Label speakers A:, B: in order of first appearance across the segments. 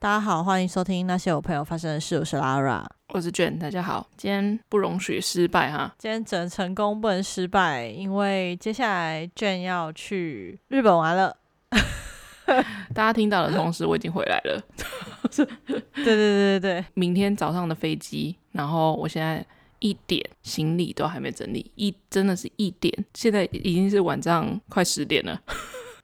A: 大家好，欢迎收听那些我朋友发生的事。我是 Lara，
B: 我是卷。大家好，今天不容许失败哈。
A: 今天只能成功不能失败，因为接下来卷要去日本玩了。
B: 大家听到的同时，我已经回来了。
A: 对对对对对，
B: 明天早上的飞机，然后我现在一点行李都还没整理，一真的是一点，现在已经是晚上快十点了。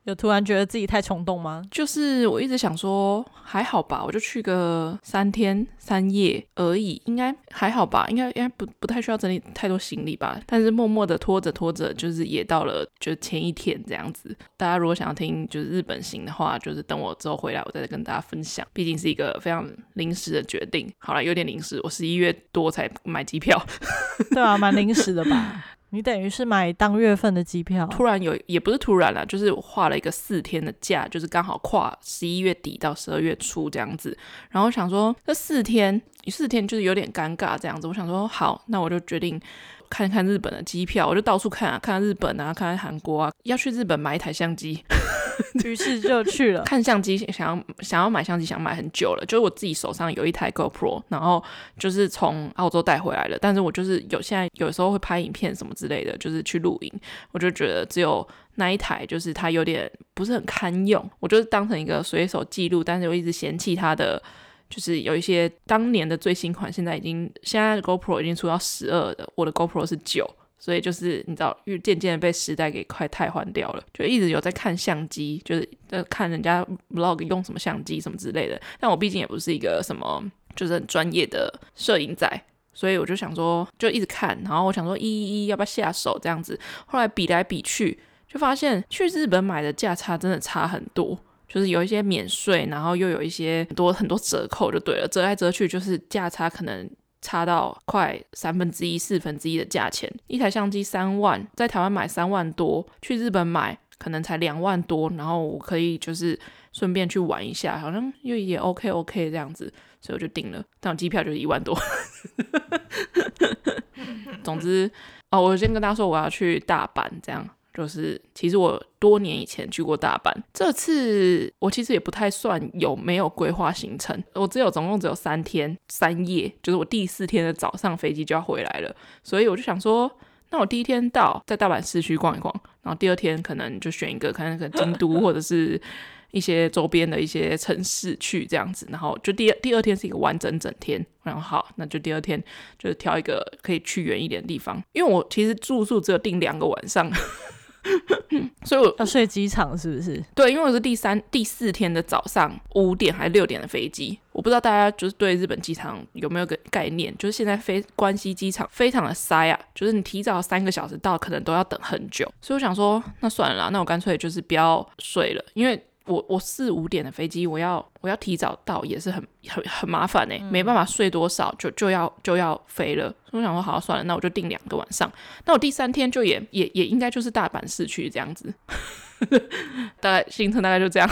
A: 有突然觉得自己太冲动吗？
B: 就是我一直想说还好吧，我就去个三天三夜而已，应该还好吧，应该应该不不太需要整理太多行李吧。但是默默的拖着拖着，就是也到了就前一天这样子。大家如果想要听就是日本行的话，就是等我之后回来，我再跟大家分享。毕竟是一个非常临时的决定。好了，有点临时，我十一月多才买机票。
A: 对啊，蛮临时的吧。你等于是买当月份的机票，
B: 突然有也不是突然了，就是我画了一个四天的假，就是刚好跨十一月底到十二月初这样子。然后想说这四天，四天就是有点尴尬这样子。我想说好，那我就决定看看日本的机票，我就到处看啊，看看日本啊，看看韩国啊，要去日本买一台相机。
A: 于是就去了
B: 看相机，想要想要买相机，想买很久了。就是我自己手上有一台 GoPro，然后就是从澳洲带回来了。但是我就是有现在有时候会拍影片什么之类的，就是去露营，我就觉得只有那一台，就是它有点不是很堪用，我就是当成一个随手记录。但是我一直嫌弃它的，就是有一些当年的最新款，现在已经现在的 GoPro 已经出到十二的，我的 GoPro 是九。所以就是你知道，渐渐的被时代给快汰换掉了，就一直有在看相机，就是在看人家 vlog 用什么相机什么之类的。但我毕竟也不是一个什么就是很专业的摄影仔，所以我就想说，就一直看，然后我想说，一一一要不要下手这样子。后来比来比去，就发现去日本买的价差真的差很多，就是有一些免税，然后又有一些很多很多折扣，就对了，折来折去就是价差可能。差到快三分之一、四分之一的价钱，一台相机三万，在台湾买三万多，去日本买可能才两万多，然后我可以就是顺便去玩一下，好像又也 OK OK 这样子，所以我就订了，但我机票就是一万多。总之，哦，我先跟大家说我要去大阪，这样。就是，其实我多年以前去过大阪，这次我其实也不太算有没有规划行程，我只有总共只有三天三夜，就是我第四天的早上飞机就要回来了，所以我就想说，那我第一天到在大阪市区逛一逛，然后第二天可能就选一个看那个京都或者是 一些周边的一些城市去这样子，然后就第二第二天是一个完整整天，然后好，那就第二天就是挑一个可以去远一点的地方，因为我其实住宿只有订两个晚上。所以我
A: 要睡机场是不是？
B: 对，因为我是第三、第四天的早上五点还是六点的飞机，我不知道大家就是对日本机场有没有个概念，就是现在飞关西机场非常的塞啊，就是你提早三个小时到，可能都要等很久。所以我想说，那算了啦，那我干脆就是不要睡了，因为。我我四五点的飞机，我要我要提早到，也是很很很麻烦哎，没办法睡多少，就就要就要飞了。所以我想说，好，算了，那我就订两个晚上。那我第三天就也也也应该就是大阪市区这样子，大概行程大概就这样。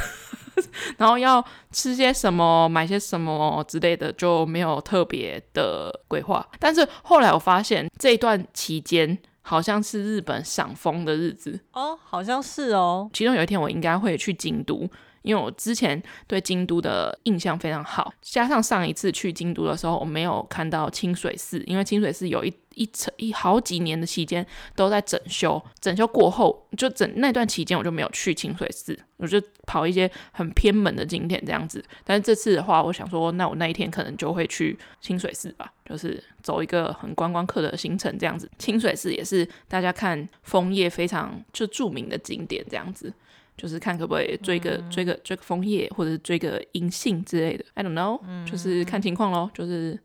B: 然后要吃些什么，买些什么之类的，就没有特别的规划。但是后来我发现这一段期间。好像是日本赏枫的日子
A: 哦，好像是哦。
B: 其中有一天我应该会去京都，因为我之前对京都的印象非常好，加上上一次去京都的时候，我没有看到清水寺，因为清水寺有一。一层一好几年的期间都在整修，整修过后就整那段期间我就没有去清水寺，我就跑一些很偏门的景点这样子。但是这次的话，我想说，那我那一天可能就会去清水寺吧，就是走一个很观光客的行程这样子。清水寺也是大家看枫叶非常就著名的景点这样子，就是看可不可以追个、嗯、追个追个枫叶，或者是追个银杏之类的。I don't know，、嗯、就是看情况咯，就是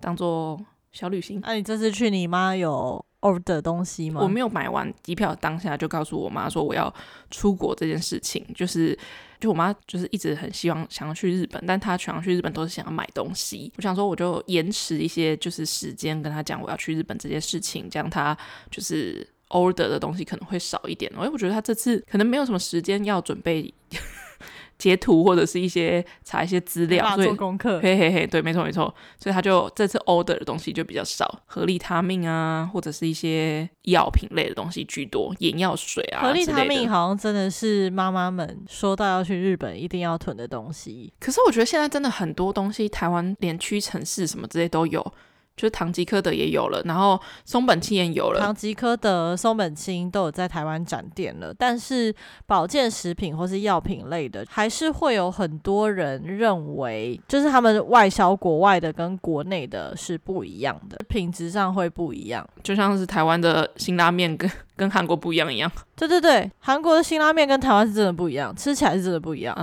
B: 当做。小旅行，
A: 那、啊、你这次去，你妈有 order 东西吗？
B: 我没有买完机票，当下就告诉我妈说我要出国这件事情，就是就我妈就是一直很希望想要去日本，但她想要去日本都是想要买东西。我想说我就延迟一些就是时间跟她讲我要去日本这件事情，这样她就是 order 的东西可能会少一点。因为我觉得他这次可能没有什么时间要准备。截图或者是一些查一些资料，
A: 做功课。
B: 嘿嘿嘿，对，没错没错，所以他就这次 order 的东西就比较少，合利他命啊，或者是一些药品类的东西居多，眼药水啊。
A: 合利他命好像真的是妈妈们说到要去日本一定要囤的东西。
B: 可是我觉得现在真的很多东西，台湾连屈臣氏什么之类都有。就是唐吉诃德也有了，然后松本清也有了。
A: 唐吉诃德、松本清都有在台湾展店了，但是保健食品或是药品类的，还是会有很多人认为，就是他们外销国外的跟国内的是不一样的，品质上会不一样。
B: 就像是台湾的辛拉面跟跟韩国不一样一样。
A: 对对对，韩国的辛拉面跟台湾是真的不一样，吃起来是真的不一样。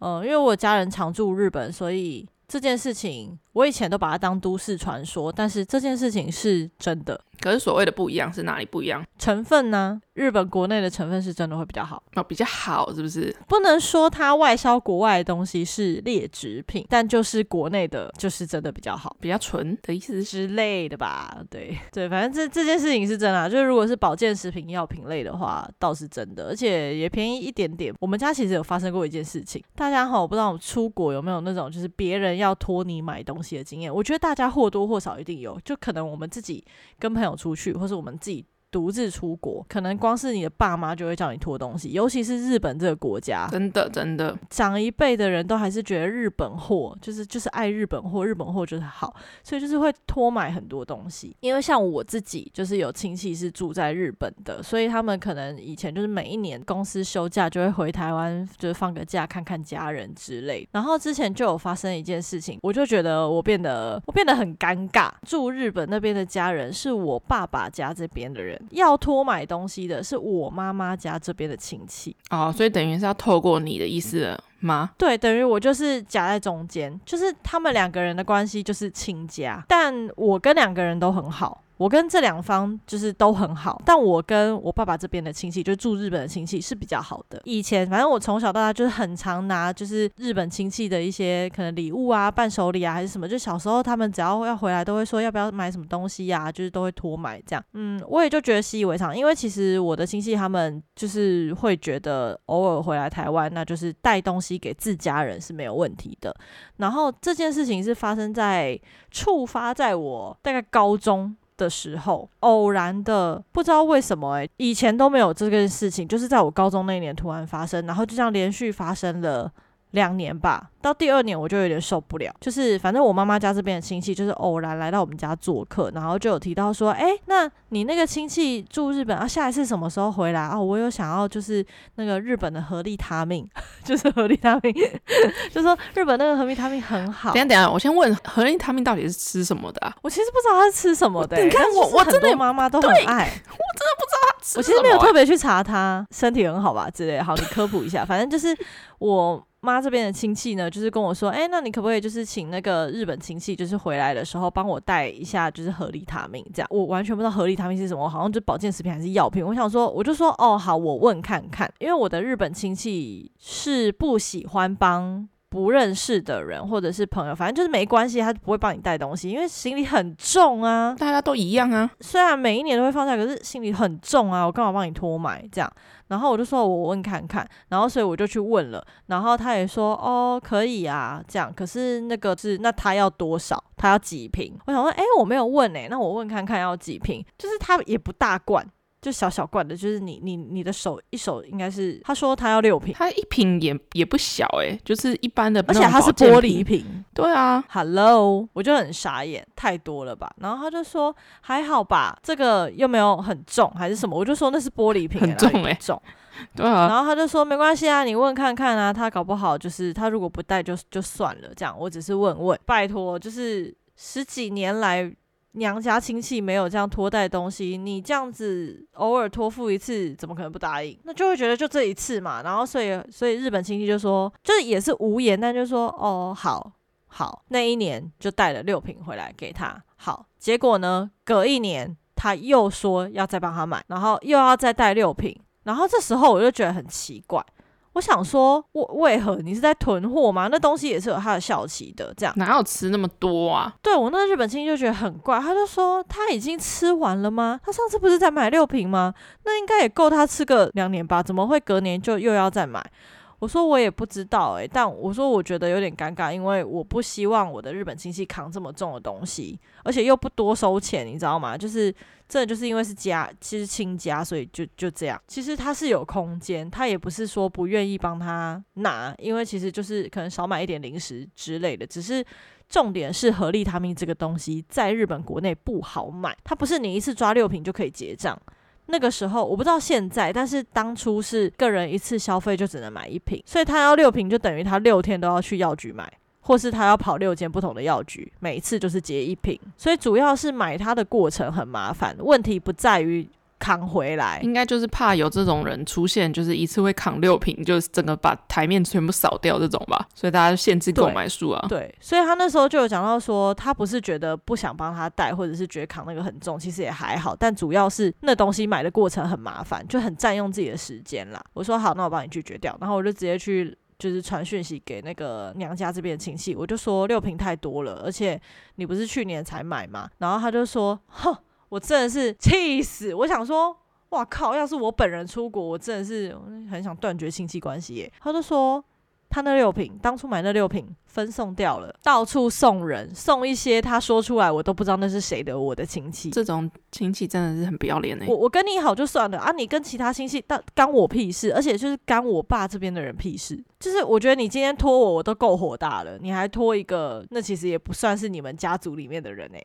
A: 嗯因为我家人常住日本，所以。这件事情，我以前都把它当都市传说，但是这件事情是真的。
B: 可是所谓的不一样是哪里不一样？
A: 成分呢？日本国内的成分是真的会比较好
B: 哦，比较好是不是？
A: 不能说它外销国外的东西是劣质品，但就是国内的，就是真的比较好，
B: 比较纯的意思
A: 之类的吧？对 对，反正这这件事情是真的啊，就是如果是保健食品、药品类的话，倒是真的，而且也便宜一点点。我们家其实有发生过一件事情，大家好，我不知道我出国有没有那种就是别人要托你买东西的经验？我觉得大家或多或少一定有，就可能我们自己跟朋友出去，或是我们自己。独自出国，可能光是你的爸妈就会叫你拖东西，尤其是日本这个国家，
B: 真的真的，
A: 长一辈的人都还是觉得日本货就是就是爱日本货，日本货就是好，所以就是会拖买很多东西。因为像我自己就是有亲戚是住在日本的，所以他们可能以前就是每一年公司休假就会回台湾，就是放个假看看家人之类。然后之前就有发生一件事情，我就觉得我变得我变得很尴尬。住日本那边的家人是我爸爸家这边的人。要托买东西的是我妈妈家这边的亲戚
B: 哦，所以等于是要透过你的意思了吗？
A: 对，等于我就是夹在中间，就是他们两个人的关系就是亲家，但我跟两个人都很好。我跟这两方就是都很好，但我跟我爸爸这边的亲戚，就住日本的亲戚是比较好的。以前反正我从小到大就是很常拿，就是日本亲戚的一些可能礼物啊、伴手礼啊，还是什么。就小时候他们只要要回来，都会说要不要买什么东西呀、就是都会托买这样。嗯，我也就觉得习以为常，因为其实我的亲戚他们就是会觉得偶尔回来台湾，那就是带东西给自家人是没有问题的。然后这件事情是发生在触发在我大概高中。的时候，偶然的不知道为什么诶、以前都没有这件事情，就是在我高中那年突然发生，然后就这样连续发生了两年吧。到第二年我就有点受不了，就是反正我妈妈家这边的亲戚就是偶然来到我们家做客，然后就有提到说，哎、欸，那你那个亲戚住日本啊，下一次什么时候回来啊？我有想要就是那个日本的合利他命，就是合利他命，就说日本那个合利他命很好。
B: 等下等下，我先问合利他命到底是吃什么的啊？
A: 我其实不知道他是吃什么的、欸。你看我我真的妈妈都很爱，
B: 我真的不知道他吃什么、欸。
A: 我其实没有特别去查他身体很好吧之类的。好，你科普一下，反正就是我。妈这边的亲戚呢，就是跟我说，哎、那你可不可以就是请那个日本亲戚，就是回来的时候帮我带一下，就是合利他命这样。我完全不知道合利他命是什么，好像就保健食品还是药品。我想说，我就说，哦，好，我问看看，因为我的日本亲戚是不喜欢帮不认识的人或者是朋友，反正就是没关系，他不会帮你带东西，因为行李很重啊。
B: 大家都一样啊，
A: 虽然每一年都会放假，可是行李很重啊，我干嘛帮你托买这样？然后我就说，我问看看，然后所以我就去问了，然后他也说，哦，可以啊，这样。可是那个是，那他要多少？他要几瓶？我想说，诶，我没有问诶，那我问看看要几瓶？就是他也不大罐。就小小罐的，就是你你你的手一手应该是，他说他要六瓶，
B: 他一瓶也也不小哎、欸，就是一般的，
A: 而且它是玻璃瓶。
B: 对啊
A: ，Hello，我就很傻眼，太多了吧？然后他就说还好吧，这个又没有很重还是什么？我就说那是玻璃瓶，
B: 很重诶、欸，
A: 重。
B: 对啊，
A: 然后他就说没关系啊，你问看看啊，他搞不好就是他如果不带就就算了，这样我只是问问，拜托，就是十几年来。娘家亲戚没有这样托带东西，你这样子偶尔托付一次，怎么可能不答应？那就会觉得就这一次嘛，然后所以所以日本亲戚就说，就是也是无言，但就说哦，好好，那一年就带了六瓶回来给他。好，结果呢，隔一年他又说要再帮他买，然后又要再带六瓶，然后这时候我就觉得很奇怪。我想说，为为何你是在囤货吗？那东西也是有它的效期的，这样
B: 哪有吃那么多啊？
A: 对，我那日本亲戚就觉得很怪，他就说他已经吃完了吗？他上次不是才买六瓶吗？那应该也够他吃个两年吧？怎么会隔年就又要再买？我说我也不知道诶、但我说我觉得有点尴尬，因为我不希望我的日本亲戚扛这么重的东西，而且又不多收钱，你知道吗？就是这就是因为是家，其实亲家，所以就就这样。其实他是有空间，他也不是说不愿意帮他拿，因为其实就是可能少买一点零食之类的，只是。重点是合利他命这个东西在日本国内不好买，它不是你一次抓六瓶就可以结账。那个时候我不知道现在，但是当初是个人一次消费就只能买一瓶，所以他要六瓶就等于他六天都要去药局买，或是他要跑六间不同的药局，每一次就是结一瓶。所以主要是买它的过程很麻烦，问题不在于。扛回来，
B: 应该就是怕有这种人出现，就是一次会扛六瓶，就是整个把台面全部扫掉这种吧。所以大家限制购买数啊
A: 对。对，所以他那时候就有讲到说，他不是觉得不想帮他带，或者是觉得扛那个很重，其实也还好。但主要是那东西买的过程很麻烦，就很占用自己的时间啦。我说好，那我帮你拒绝掉。然后我就直接去就是传讯息给那个娘家这边的亲戚，我就说六瓶太多了，而且你不是去年才买吗？然后他就说，哼。我真的是气死！我想说，哇靠！要是我本人出国，我真的是很想断绝亲戚关系耶。他就说。他那六瓶，当初买那六瓶分送掉了，到处送人，送一些他说出来我都不知道那是谁的我的亲戚。
B: 这种亲戚真的是很不要脸哎！
A: 我我跟你好就算了啊，你跟其他亲戚，但干我屁事，而且就是干我爸这边的人屁事。就是我觉得你今天拖我，我都够火大了，你还拖一个，那其实也不算是你们家族里面的人哎，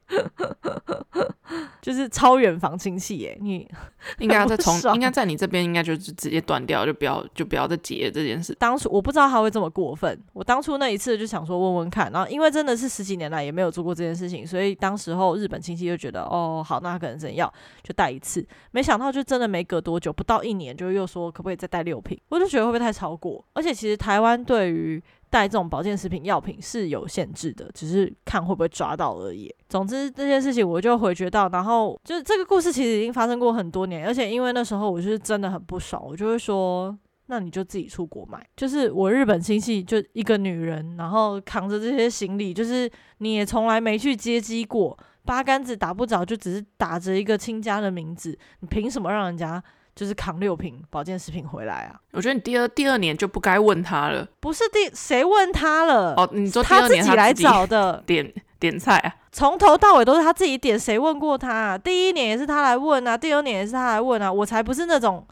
A: 就是超远房亲戚哎，你
B: 应该要再从，应该在你这边应该就是直接断掉，就不要就不要再结这件事。
A: 当初我不知道他会这。么过分！我当初那一次就想说问问看，然后因为真的是十几年来也没有做过这件事情，所以当时候日本亲戚就觉得哦好，那他可能真要就带一次，没想到就真的没隔多久，不到一年就又说可不可以再带六瓶，我就觉得会不会太超过？而且其实台湾对于带这种保健食品药品是有限制的，只是看会不会抓到而已。总之这件事情我就回绝到，然后就是这个故事其实已经发生过很多年，而且因为那时候我就是真的很不爽，我就会说。那你就自己出国买，就是我日本亲戚就一个女人，然后扛着这些行李，就是你也从来没去接机过，八竿子打不着，就只是打着一个亲家的名字，你凭什么让人家就是扛六瓶保健食品回来啊？
B: 我觉得你第二第二年就不该问他了，
A: 不是第谁问他了？
B: 哦，你说第二年
A: 他自己来找的，
B: 点点菜啊，
A: 从头到尾都是他自己点，谁问过他啊？第一年也是他来问啊，第二年也是他来问啊，我才不是那种。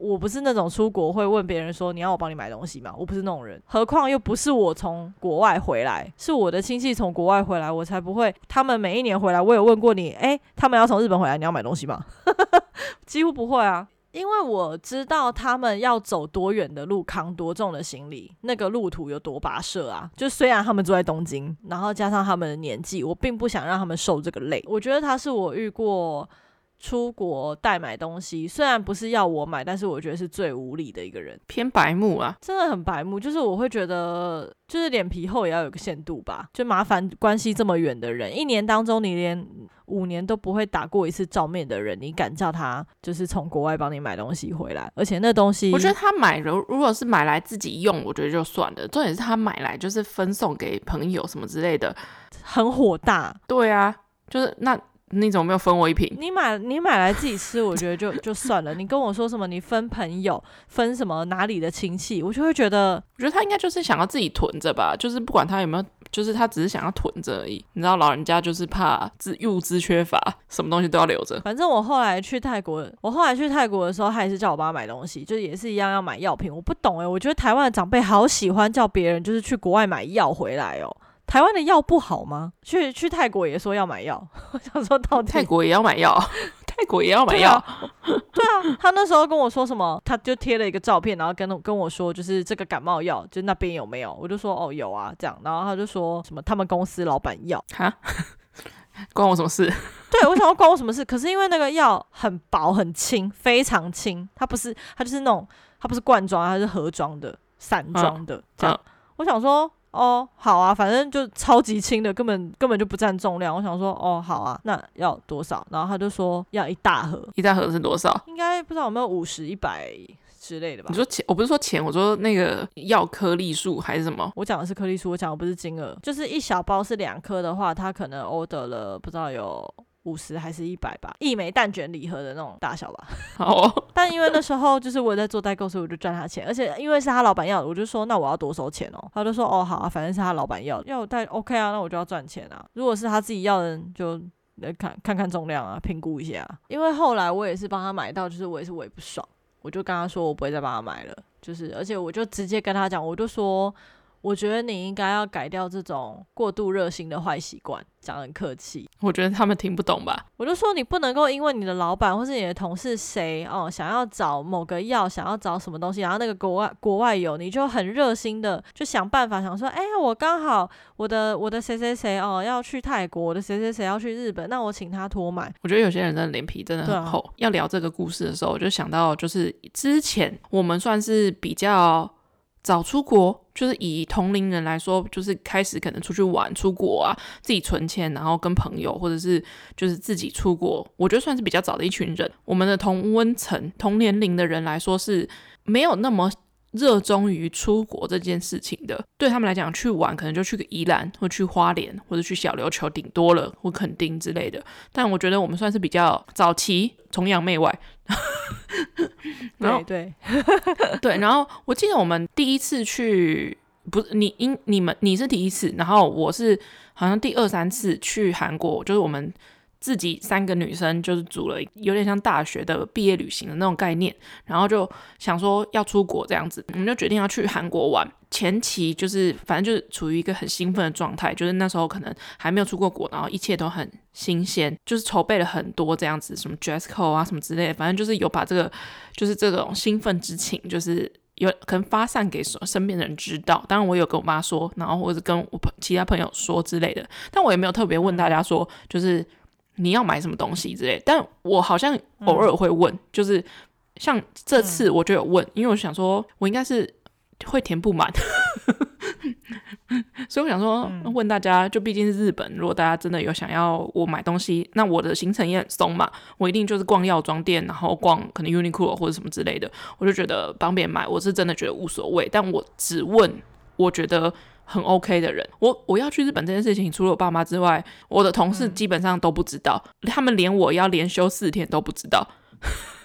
A: 我不是那种出国会问别人说，你要我帮你买东西吗？我不是那种人，何况又不是我从国外回来，是我的亲戚从国外回来，我才不会。他们每一年回来，我有问过你，诶，他们要从日本回来，你要买东西吗？几乎不会啊，因为我知道他们要走多远的路，扛多重的行李，那个路途有多跋涉啊。就虽然他们住在东京，然后加上他们的年纪，我并不想让他们受这个累。我觉得他是我遇过。出国代买东西，虽然不是要我买，但是我觉得是最无理的一个人，
B: 偏白目啊，
A: 真的很白目。就是我会觉得，就是脸皮厚也要有个限度吧。就麻烦关系这么远的人，一年当中你连五年都不会打过一次照面的人，你敢叫他就是从国外帮你买东西回来？而且那东西，
B: 我觉得他买如如果是买来自己用，我觉得就算了。重点是他买来就是分送给朋友什么之类的，
A: 很火大。
B: 对啊，就是那。你怎么没有分我一瓶？
A: 你买你买来自己吃，我觉得就就算了。你跟我说什么？你分朋友，分什么哪里的亲戚，我就会觉得，
B: 我觉得他应该就是想要自己囤着吧。就是不管他有没有，就是他只是想要囤着而已。你知道老人家就是怕资物资缺乏，什么东西都要留着。
A: 反正我后来去泰国，我后来去泰国的时候，他也是叫我帮他买东西，就也是一样要买药品。我不懂诶、我觉得台湾的长辈好喜欢叫别人就是去国外买药回来哦。台湾的药不好吗？去去泰国也说要买药，我想说到底
B: 泰国也要买药，泰国也要买药。
A: 对啊，对啊，他那时候跟我说什么，他就贴了一个照片，然后跟跟我说，就是这个感冒药，就那边有没有？我就说哦有啊，这样，然后他就说什么他们公司老板要
B: 哈，关我什么事？
A: 对，我想说关我什么事？可是因为那个药很薄很轻，非常轻，它不是它就是那种它不是罐装，它是盒装的散装的，这样。嗯、我想说。哦，好啊，反正就超级轻的，根本根本就不占重量。我想说，哦，好啊，那要多少？然后他就说要一大盒，
B: 一大盒是多少？
A: 应该不知道有没有五十、一百之类的吧？
B: 你说钱，我不是说钱，我说那个要颗粒数还是什么？
A: 我讲的是颗粒数，我讲的不是金额。就是一小包是两颗的话，他可能 order 了不知道有五十还是一百吧，一枚蛋卷礼盒的那种大小吧。
B: 好哦，
A: 但因为那时候就是我在做代购，所以我就赚他钱，而且因为是他老板要的，我就说那我要多收钱哦。他就说哦好啊，反正是他老板要的，要我带 OK 啊，那我就要赚钱啊。如果是他自己要的，就来看看看重量啊，评估一下。因为后来我也是帮他买到，就是我也是我也不爽，我就跟他说我不会再帮他买了，就是而且我就直接跟他讲，我就说。我觉得你应该要改掉这种过度热心的坏习惯，讲得很客气。
B: 我觉得他们听不懂吧？
A: 我就说你不能够因为你的老板或是你的同事谁哦想要找某个药，想要找什么东西，然后那个国外国外有，你就很热心的就想办法想说，哎呀，我刚好我的我的谁谁谁哦要去泰国，我的谁谁谁要去日本，那我请他托买。
B: 我觉得有些人真的脸皮真的很厚。啊、要聊这个故事的时候，我就想到就是之前我们算是比较。早出国，就是以同龄人来说，就是开始可能出去玩、出国啊，自己存钱，然后跟朋友或者是就是自己出国，我觉得算是比较早的一群人。我们的同温层、同年龄的人来说是没有那么热衷于出国这件事情的。对他们来讲，去玩可能就去个宜兰，或去花莲，或者去小琉球，顶多了或垦丁之类的。但我觉得我们算是比较早期，崇洋媚外。
A: 然后对
B: 对 对，然后我记得我们第一次去，不是你因你们你是第一次，然后我是好像第二三次去韩国，就是我们。自己三个女生就是组了有点像大学的毕业旅行的那种概念，然后就想说要出国这样子，我们就决定要去韩国玩。前期就是反正就是处于一个很兴奋的状态，就是那时候可能还没有出过国，然后一切都很新鲜，就是筹备了很多这样子，什么 dress code 啊什么之类的，反正就是有把这个就是这种兴奋之情，就是有可能发散给身边的人知道。当然我有跟我妈说，然后或者跟我朋其他朋友说之类的，但我也没有特别问大家说，就是。你要买什么东西之类，但我好像偶尔会问，嗯、就是像这次我就有问，嗯、因为我想说我应该是会填不满，所以我想说问大家，就毕竟是日本，如果大家真的有想要我买东西，那我的行程也很松嘛，我一定就是逛药妆店，然后逛可能 Uniqlo 或者什么之类的，我就觉得帮别人买，我是真的觉得无所谓，但我只问我觉得。很 OK 的人，我我要去日本这件事情，除了我爸妈之外，我的同事基本上都不知道，嗯、他们连我要连休四天都不知道，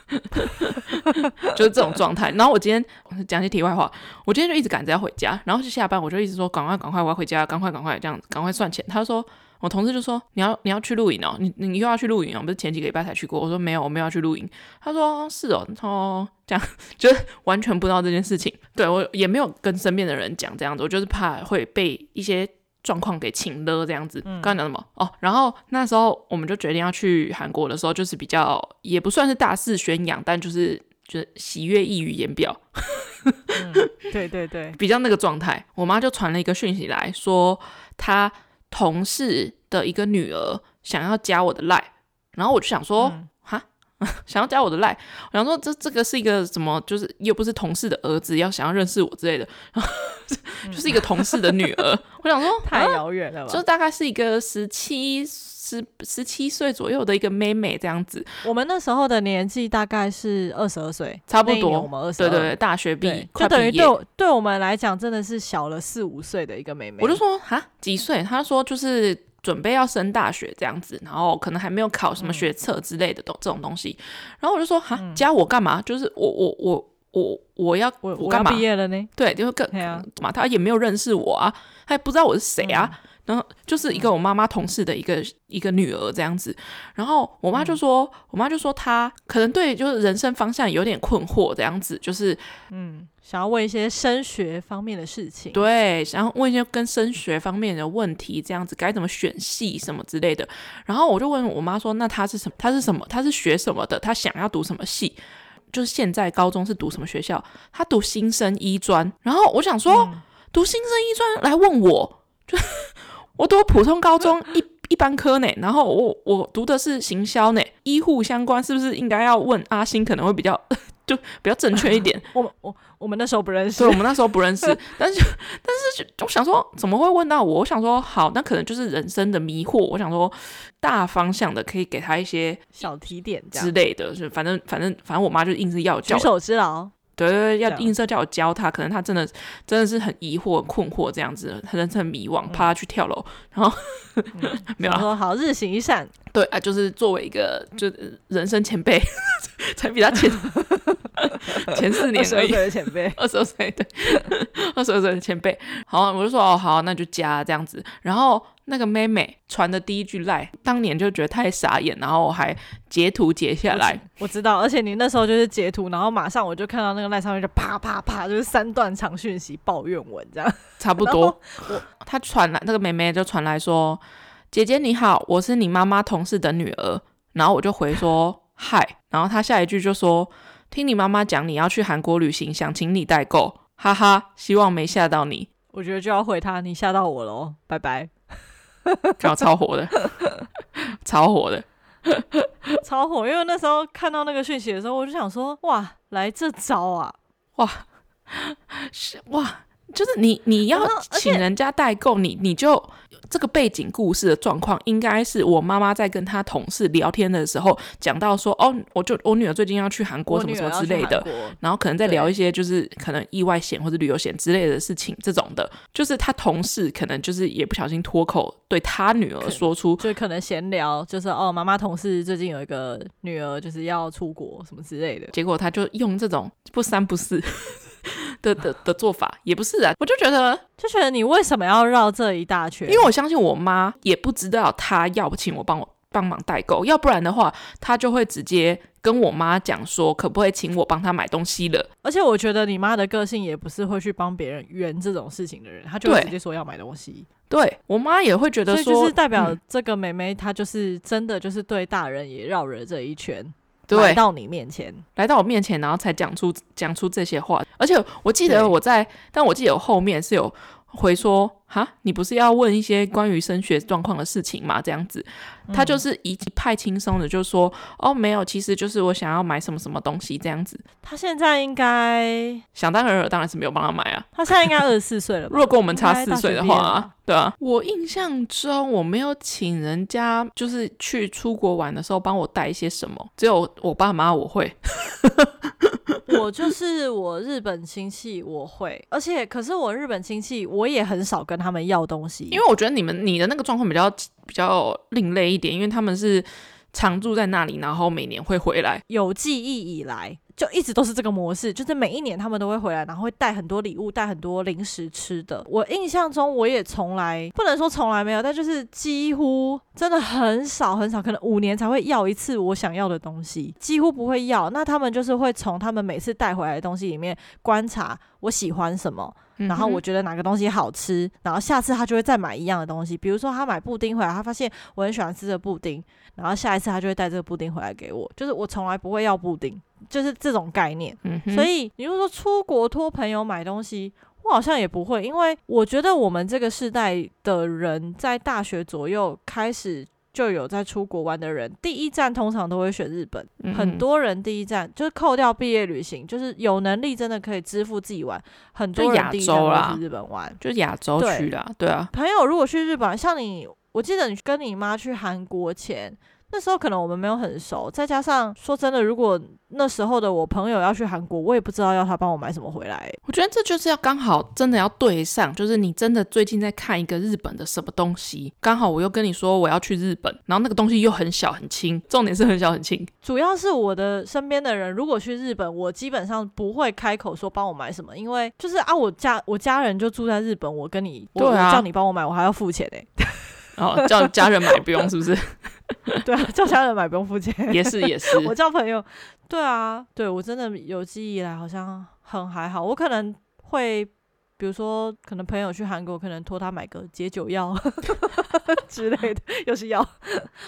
B: 就是这种状态。然后我今天讲些题外话，我今天就一直赶着要回家，然后就下班我就一直说赶快赶快我要回家，赶快赶快这样子，赶快算钱。他说。我同事就说：“你要你要去露营哦，你你又要去露营哦，不是前几个礼拜才去过。”我说：“没有，我没有要去露营。”他说：“是哦，哦，这样就是完全不知道这件事情。对”对我也没有跟身边的人讲这样子，我就是怕会被一些状况给请了这样子。刚刚讲什么？哦，然后那时候我们就决定要去韩国的时候，就是比较也不算是大肆宣扬，但就是就是喜悦溢于言表。
A: 嗯、对对对，
B: 比较那个状态。我妈就传了一个讯息来说，她。同事的一个女儿想要加我的赖，然后我就想说，哈、嗯，想要加我的赖，我想说这这个是一个什么？就是又不是同事的儿子，要想要认识我之类的，然 后就是一个同事的女儿。嗯、我想说
A: 太遥远了吧，
B: 就大概是一个十七十十七岁左右的一个妹妹这样子。
A: 我们那时候的年纪大概是二十二岁，
B: 差不多。
A: 我们二十二，
B: 对对对，大学毕业，
A: 就等于对对我们来讲真的是小了四五岁的一个妹妹。
B: 我就说啊。几岁？她说就是准备要升大学这样子，然后可能还没有考什么学测之类的东、嗯、这种东西。然后我就说哈，加我干嘛？就是我我我我我要我我干嘛？毕业了呢？对，就是更嘛，啊、他也没有认识我啊，他也不知道我是谁啊。嗯然后就是一个我妈妈同事的一个、嗯、一个女儿这样子，然后我妈就说，嗯、我妈就说她可能对就是人生方向有点困惑这样子，就是
A: 嗯，想要问一些升学方面的事情，
B: 对，想要问一些跟升学方面的问题，这样子该怎么选系什么之类的。然后我就问我妈说，那她是什么？她是什么？她是学什么的？她想要读什么系？就是现在高中是读什么学校？她读新生医专。然后我想说，嗯、读新生医专来问我就。我读普通高中一一般科呢，然后我我读的是行销呢，医护相关是不是应该要问阿星可能会比较 就比较正确一点？
A: 我我我们那时候不认识，
B: 对，我们那时候不认识，但是但是就我想说怎么会问到我？我想说好，那可能就是人生的迷惑。我想说大方向的可以给他一些
A: 小提点
B: 之类的，就反正反正反正我妈就硬是要叫
A: 举手之劳。
B: 对对对，要硬是叫我教他，可能他真的真的是很疑惑、困惑这样子，他人生很迷惘，怕他去跳楼，然后、嗯、没有
A: 说好日行一善，
B: 对啊，就是作为一个就人生前辈，才比他前 前四年而已，
A: 的前辈，
B: 二十二岁对，二十二岁的前辈，好，我就说哦好，那就加这样子，然后。那个妹妹传的第一句赖，当年就觉得太傻眼，然后我还截图截下来。
A: 我。我知道，而且你那时候就是截图，然后马上我就看到那个赖上面就啪啪啪，就是三段长讯息抱怨文这样。
B: 差不多，我他传来那个妹妹就传来说：“姐姐你好，我是你妈妈同事的女儿。”然后我就回说：“ 嗨。”然后他下一句就说：“听你妈妈讲你要去韩国旅行，想请你代购，哈哈，希望没吓到你。”
A: 我觉得就要回他，你吓到我了哦，拜拜。
B: 搞 超火的，超火的，
A: 超火！因为那时候看到那个讯息的时候，我就想说：哇，来这招啊！
B: 哇，是哇。就是你，你要请人家代购，你你就这个背景故事的状况，应该是我妈妈在跟她同事聊天的时候讲到说，哦，我就我女儿最近要去韩国什么什么之类的，然后可能在聊一些就是可能意外险或者旅游险之类的事情，这种的，就是她同事可能就是也不小心脱口对她女儿说出，
A: 就可能闲聊，就是哦，妈妈同事最近有一个女儿就是要出国什么之类的，
B: 结果她就用这种不三不四。的的的做法也不是啊，我就觉得
A: 就觉得你为什么要绕这一大圈？
B: 因为我相信我妈也不知道她要不请我帮我帮忙代购，要不然的话，她就会直接跟我妈讲说，可不可以请我帮她买东西了。
A: 而且我觉得你妈的个性也不是会去帮别人圆这种事情的人，她就会直接说要买东西。
B: 对，我妈也会觉得说，
A: 所以就是代表这个妹妹她就是真的就是对大人也绕了这一圈。
B: 对，
A: 来到你面前，
B: 来到我面前，然后才讲出讲出这些话。而且我记得我在，但我记得我后面是有回说。哈，你不是要问一些关于升学状况的事情吗？这样子，他就是一派轻松的就说，嗯、哦，没有，其实就是我想要买什么什么东西这样子。
A: 他现在应该
B: 想当然尔，当然是没有帮他买啊。
A: 他现在应该二十四岁了吧，
B: 如果跟我们差四岁的话，啊，对啊。我印象中我没有请人家，就是去出国玩的时候帮我带一些什么，只有我爸妈我会。
A: 我就是我日本亲戚，我会，而且可是我日本亲戚，我也很少跟他们要东西，
B: 因为我觉得你们你的那个状况比较比较另类一点，因为他们是常住在那里，然后每年会回来，
A: 有记忆以来。就一直都是这个模式，就是每一年他们都会回来，然后会带很多礼物，带很多零食吃的。我印象中，我也从来不能说从来没有，但就是几乎真的很少很少，可能五年才会要一次我想要的东西，几乎不会要。那他们就是会从他们每次带回来的东西里面观察我喜欢什么，然后我觉得哪个东西好吃，然后下次他就会再买一样的东西。比如说他买布丁回来，他发现我很喜欢吃这个布丁，然后下一次他就会带这个布丁回来给我。就是我从来不会要布丁。就是这种概念，嗯、所以你如果说出国托朋友买东西，我好像也不会，因为我觉得我们这个世代的人在大学左右开始就有在出国玩的人，第一站通常都会选日本。嗯、很多人第一站就是扣掉毕业旅行，就是有能力真的可以支付自己玩，很多人第一站会去日本玩，
B: 就亚洲去啦，对啊。
A: 朋友如果去日本，像你，我记得你跟你妈去韩国前。那时候可能我们没有很熟，再加上说真的，如果那时候的我朋友要去韩国，我也不知道要他帮我买什么回来。
B: 我觉得这就是要刚好真的要对上，就是你真的最近在看一个日本的什么东西，刚好我又跟你说我要去日本，然后那个东西又很小很轻，重点是很小很轻。
A: 主要是我的身边的人如果去日本，我基本上不会开口说帮我买什么，因为就是啊，我家我家人就住在日本，我跟你，我叫你帮我买，我还要付钱哎。
B: 哦，叫家人买不用是不是？
A: 对啊，叫家人买不用付钱。
B: 也是也是。
A: 我叫朋友，对啊，对我真的有记忆以来好像很还好。我可能会，比如说，可能朋友去韩国，可能托他买个解酒药 之类的，又是药，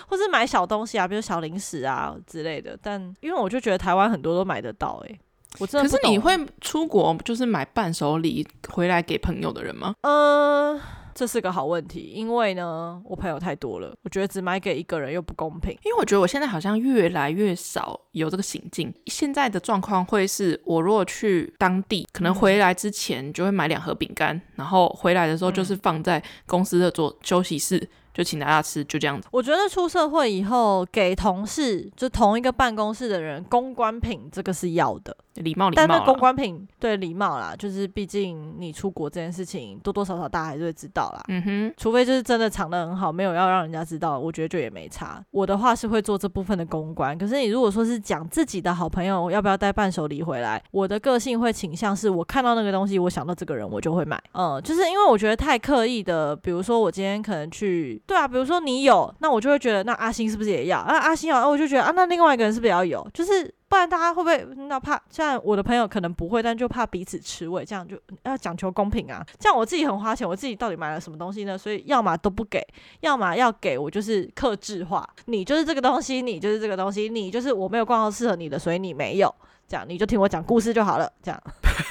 A: 或是买小东西啊，比如小零食啊之类的。但因为我就觉得台湾很多都买得到，欸，哎，我真的。
B: 可是你会出国就是买伴手礼回来给朋友的人吗？
A: 嗯、呃。这是个好问题，因为呢，我朋友太多了，我觉得只买给一个人又不公平。
B: 因为我觉得我现在好像越来越少有这个行径。现在的状况会是我如果去当地，可能回来之前就会买两盒饼干，然后回来的时候就是放在公司的桌休息室。就请大家吃，就这样子。
A: 我觉得出社会以后给同事就同一个办公室的人公关品，这个是要的。
B: 礼貌，礼貌。
A: 但那公关品对礼貌啦，就是毕竟你出国这件事情，多多少少大家还是会知道啦。
B: 嗯哼，
A: 除非就是真的藏得很好，没有要让人家知道，我觉得就也没差。我的话是会做这部分的公关，可是你如果说是讲自己的好朋友要不要带伴手礼回来，我的个性会倾向是我看到那个东西，我想到这个人，我就会买。嗯，就是因为我觉得太刻意的，比如说我今天可能去，对啊，比如说你有，那我就会觉得那阿星是不是也要？啊，阿星啊，我就觉得啊，那另外一个人是不是也要有？就是。不然大家会不会那怕？像我的朋友可能不会，但就怕彼此吃味，这样就要讲求公平啊。这样我自己很花钱，我自己到底买了什么东西呢？所以要么都不给，要么要给我就是克制化。你就是这个东西，你就是这个东西，你就是我没有逛到适合你的，所以你没有。这样你就听我讲故事就好了。这样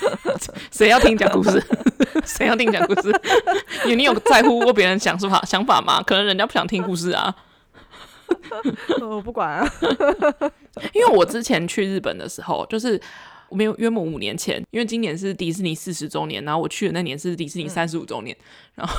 B: 谁要听讲故事？谁要听讲故事？你你有在乎过别人想法想法吗？可能人家不想听故事啊。
A: 我不管啊，
B: 因为我之前去日本的时候，就是我们约莫五年前，因为今年是迪士尼四十周年，然后我去的那年是迪士尼三十五周年，然后。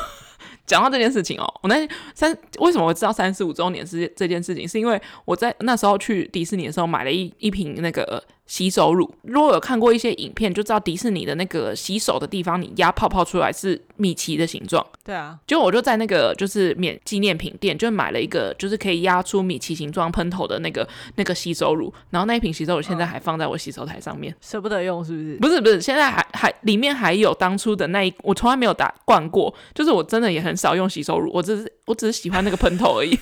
B: 讲到这件事情哦，我那三为什么我知道三十五周年是这件事情？是因为我在那时候去迪士尼的时候买了一一瓶那个洗手乳。如果有看过一些影片，就知道迪士尼的那个洗手的地方，你压泡泡出来是米奇的形状。
A: 对啊，
B: 就我就在那个就是免纪念品店，就买了一个就是可以压出米奇形状喷头的那个那个洗手乳。然后那一瓶洗手乳现在还放在我洗手台上面，
A: 舍不得用是不是？
B: 不是不是，现在还还里面还有当初的那一，我从来没有打灌过，就是我真的也很。很少用洗手乳，我只是我只是喜欢那个喷头而已。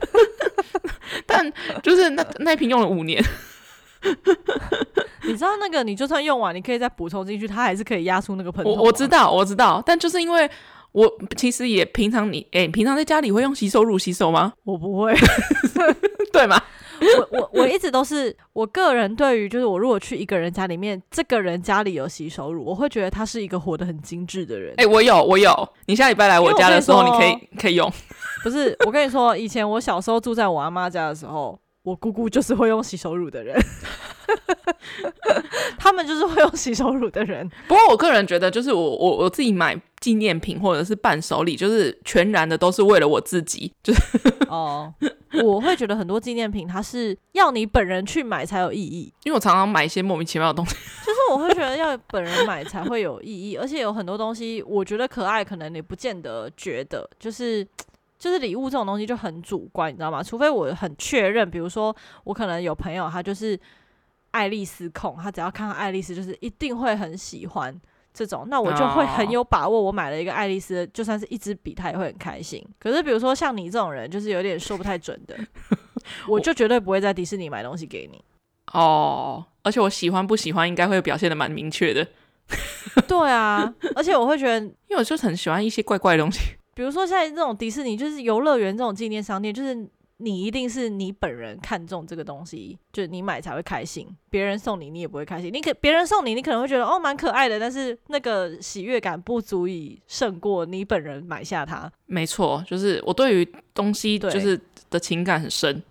B: 但就是那那瓶用了五年，
A: 你知道那个你就算用完，你可以再补充进去，它还是可以压出那个喷头。
B: 我我知道我知道，但就是因为我其实也平常你哎、欸，平常在家里会用洗手乳洗手吗？
A: 我不会，
B: 对吗？
A: 我我我一直都是我个人对于就是我如果去一个人家里面，这个人家里有洗手乳，我会觉得他是一个活得很精致的人。
B: 哎、欸，我有我有，你下礼拜来我家的时候，你可以可以用。
A: 不是，我跟你说，以前我小时候住在我阿妈家的时候，我姑姑就是会用洗手乳的人。他们就是会用洗手乳的人。
B: 不过我个人觉得，就是我我我自己买纪念品或者是伴手礼，就是全然的都是为了我自己。就是
A: 哦。我会觉得很多纪念品，它是要你本人去买才有意义。
B: 因为我常常买一些莫名其妙的东西，
A: 就是我会觉得要本人买才会有意义，而且有很多东西我觉得可爱，可能你不见得觉得。就是就是礼物这种东西就很主观，你知道吗？除非我很确认，比如说我可能有朋友，他就是爱丽丝控，他只要看到爱丽丝，就是一定会很喜欢。这种，那我就会很有把握。我买了一个爱丽丝，就算是一支笔，他也会很开心。可是，比如说像你这种人，就是有点说不太准的，我就绝对不会在迪士尼买东西给你。
B: 哦，而且我喜欢不喜欢，应该会表现的蛮明确的。
A: 对啊，而且我会觉得，
B: 因为我就很喜欢一些怪怪的东西，
A: 比如说像这种迪士尼，就是游乐园这种纪念商店，就是。你一定是你本人看中这个东西，就是你买才会开心。别人送你，你也不会开心。你可别人送你，你可能会觉得哦蛮可爱的，但是那个喜悦感不足以胜过你本人买下它。
B: 没错，就是我对于东西就是的情感很深。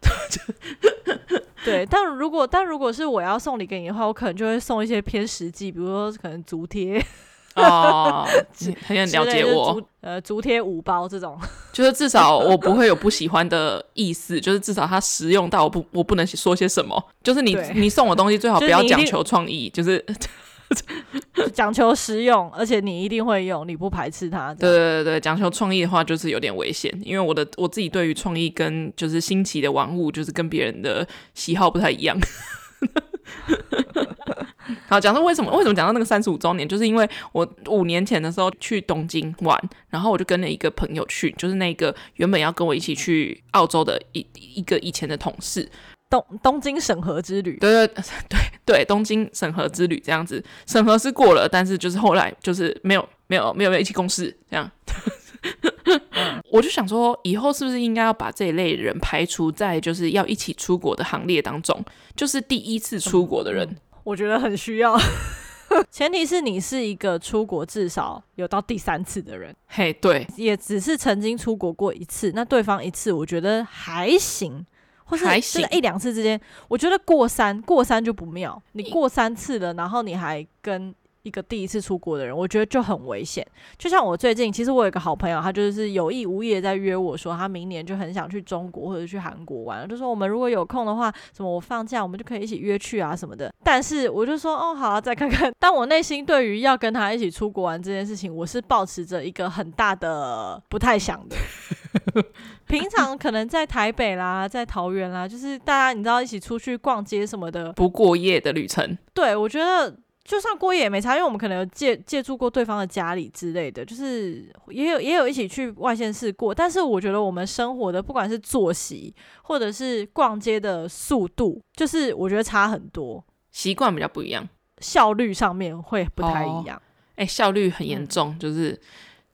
A: 对，但如果但如果是我要送礼给你的话，我可能就会送一些偏实际，比如说可能足贴。
B: 哦，很很了解我。
A: 呃，足贴五包这种，
B: 就是至少我不会有不喜欢的意思，就是至少它实用到我不我不能说些什么。就是你你送我东西最好不要讲求创意，就是
A: 讲求实用，而且你一定会用，你不排斥它。
B: 对对对对，讲求创意的话就是有点危险，因为我的我自己对于创意跟就是新奇的玩物，就是跟别人的喜好不太一样。好，讲到为什么为什么讲到那个三十五周年，就是因为我五年前的时候去东京玩，然后我就跟了一个朋友去，就是那个原本要跟我一起去澳洲的一一个以前的同事，
A: 东东京审核之旅，
B: 对对对对，东京审核之旅这样子，审核是过了，但是就是后来就是没有没有没有没有一起共事这样。我就想说，以后是不是应该要把这一类人排除在就是要一起出国的行列当中？就是第一次出国的人，嗯、
A: 我觉得很需要。前提是你是一个出国至少有到第三次的人。
B: 嘿，对，
A: 也只是曾经出国过一次，那对方一次，我觉得还行，或是还行，一两次之间，我觉得过三过三就不妙。你过三次了，然后你还跟。一个第一次出国的人，我觉得就很危险。就像我最近，其实我有一个好朋友，他就是有意无意的在约我说，他明年就很想去中国或者去韩国玩，就说我们如果有空的话，什么我放假我们就可以一起约去啊什么的。但是我就说，哦，好啊，再看看。但我内心对于要跟他一起出国玩这件事情，我是保持着一个很大的不太想的。平常可能在台北啦，在桃园啦，就是大家你知道一起出去逛街什么的，
B: 不过夜的旅程。
A: 对，我觉得。就算过夜也没差，因为我们可能有借借住过对方的家里之类的，就是也有也有一起去外县市过。但是我觉得我们生活的不管是作息或者是逛街的速度，就是我觉得差很多，
B: 习惯比较不一样，
A: 效率上面会不太一样。
B: 哎、哦欸，效率很严重，嗯、就是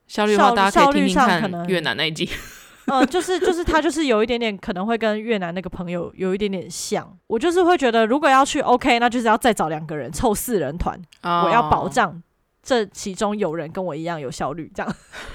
B: 效率的话，大家可以听听看越南那一集。
A: 嗯，就是就是他就是有一点点可能会跟越南那个朋友有一点点像，我就是会觉得如果要去 OK，那就是要再找两个人凑四人团，oh. 我要保障。这其中有人跟我一样有效率，这样，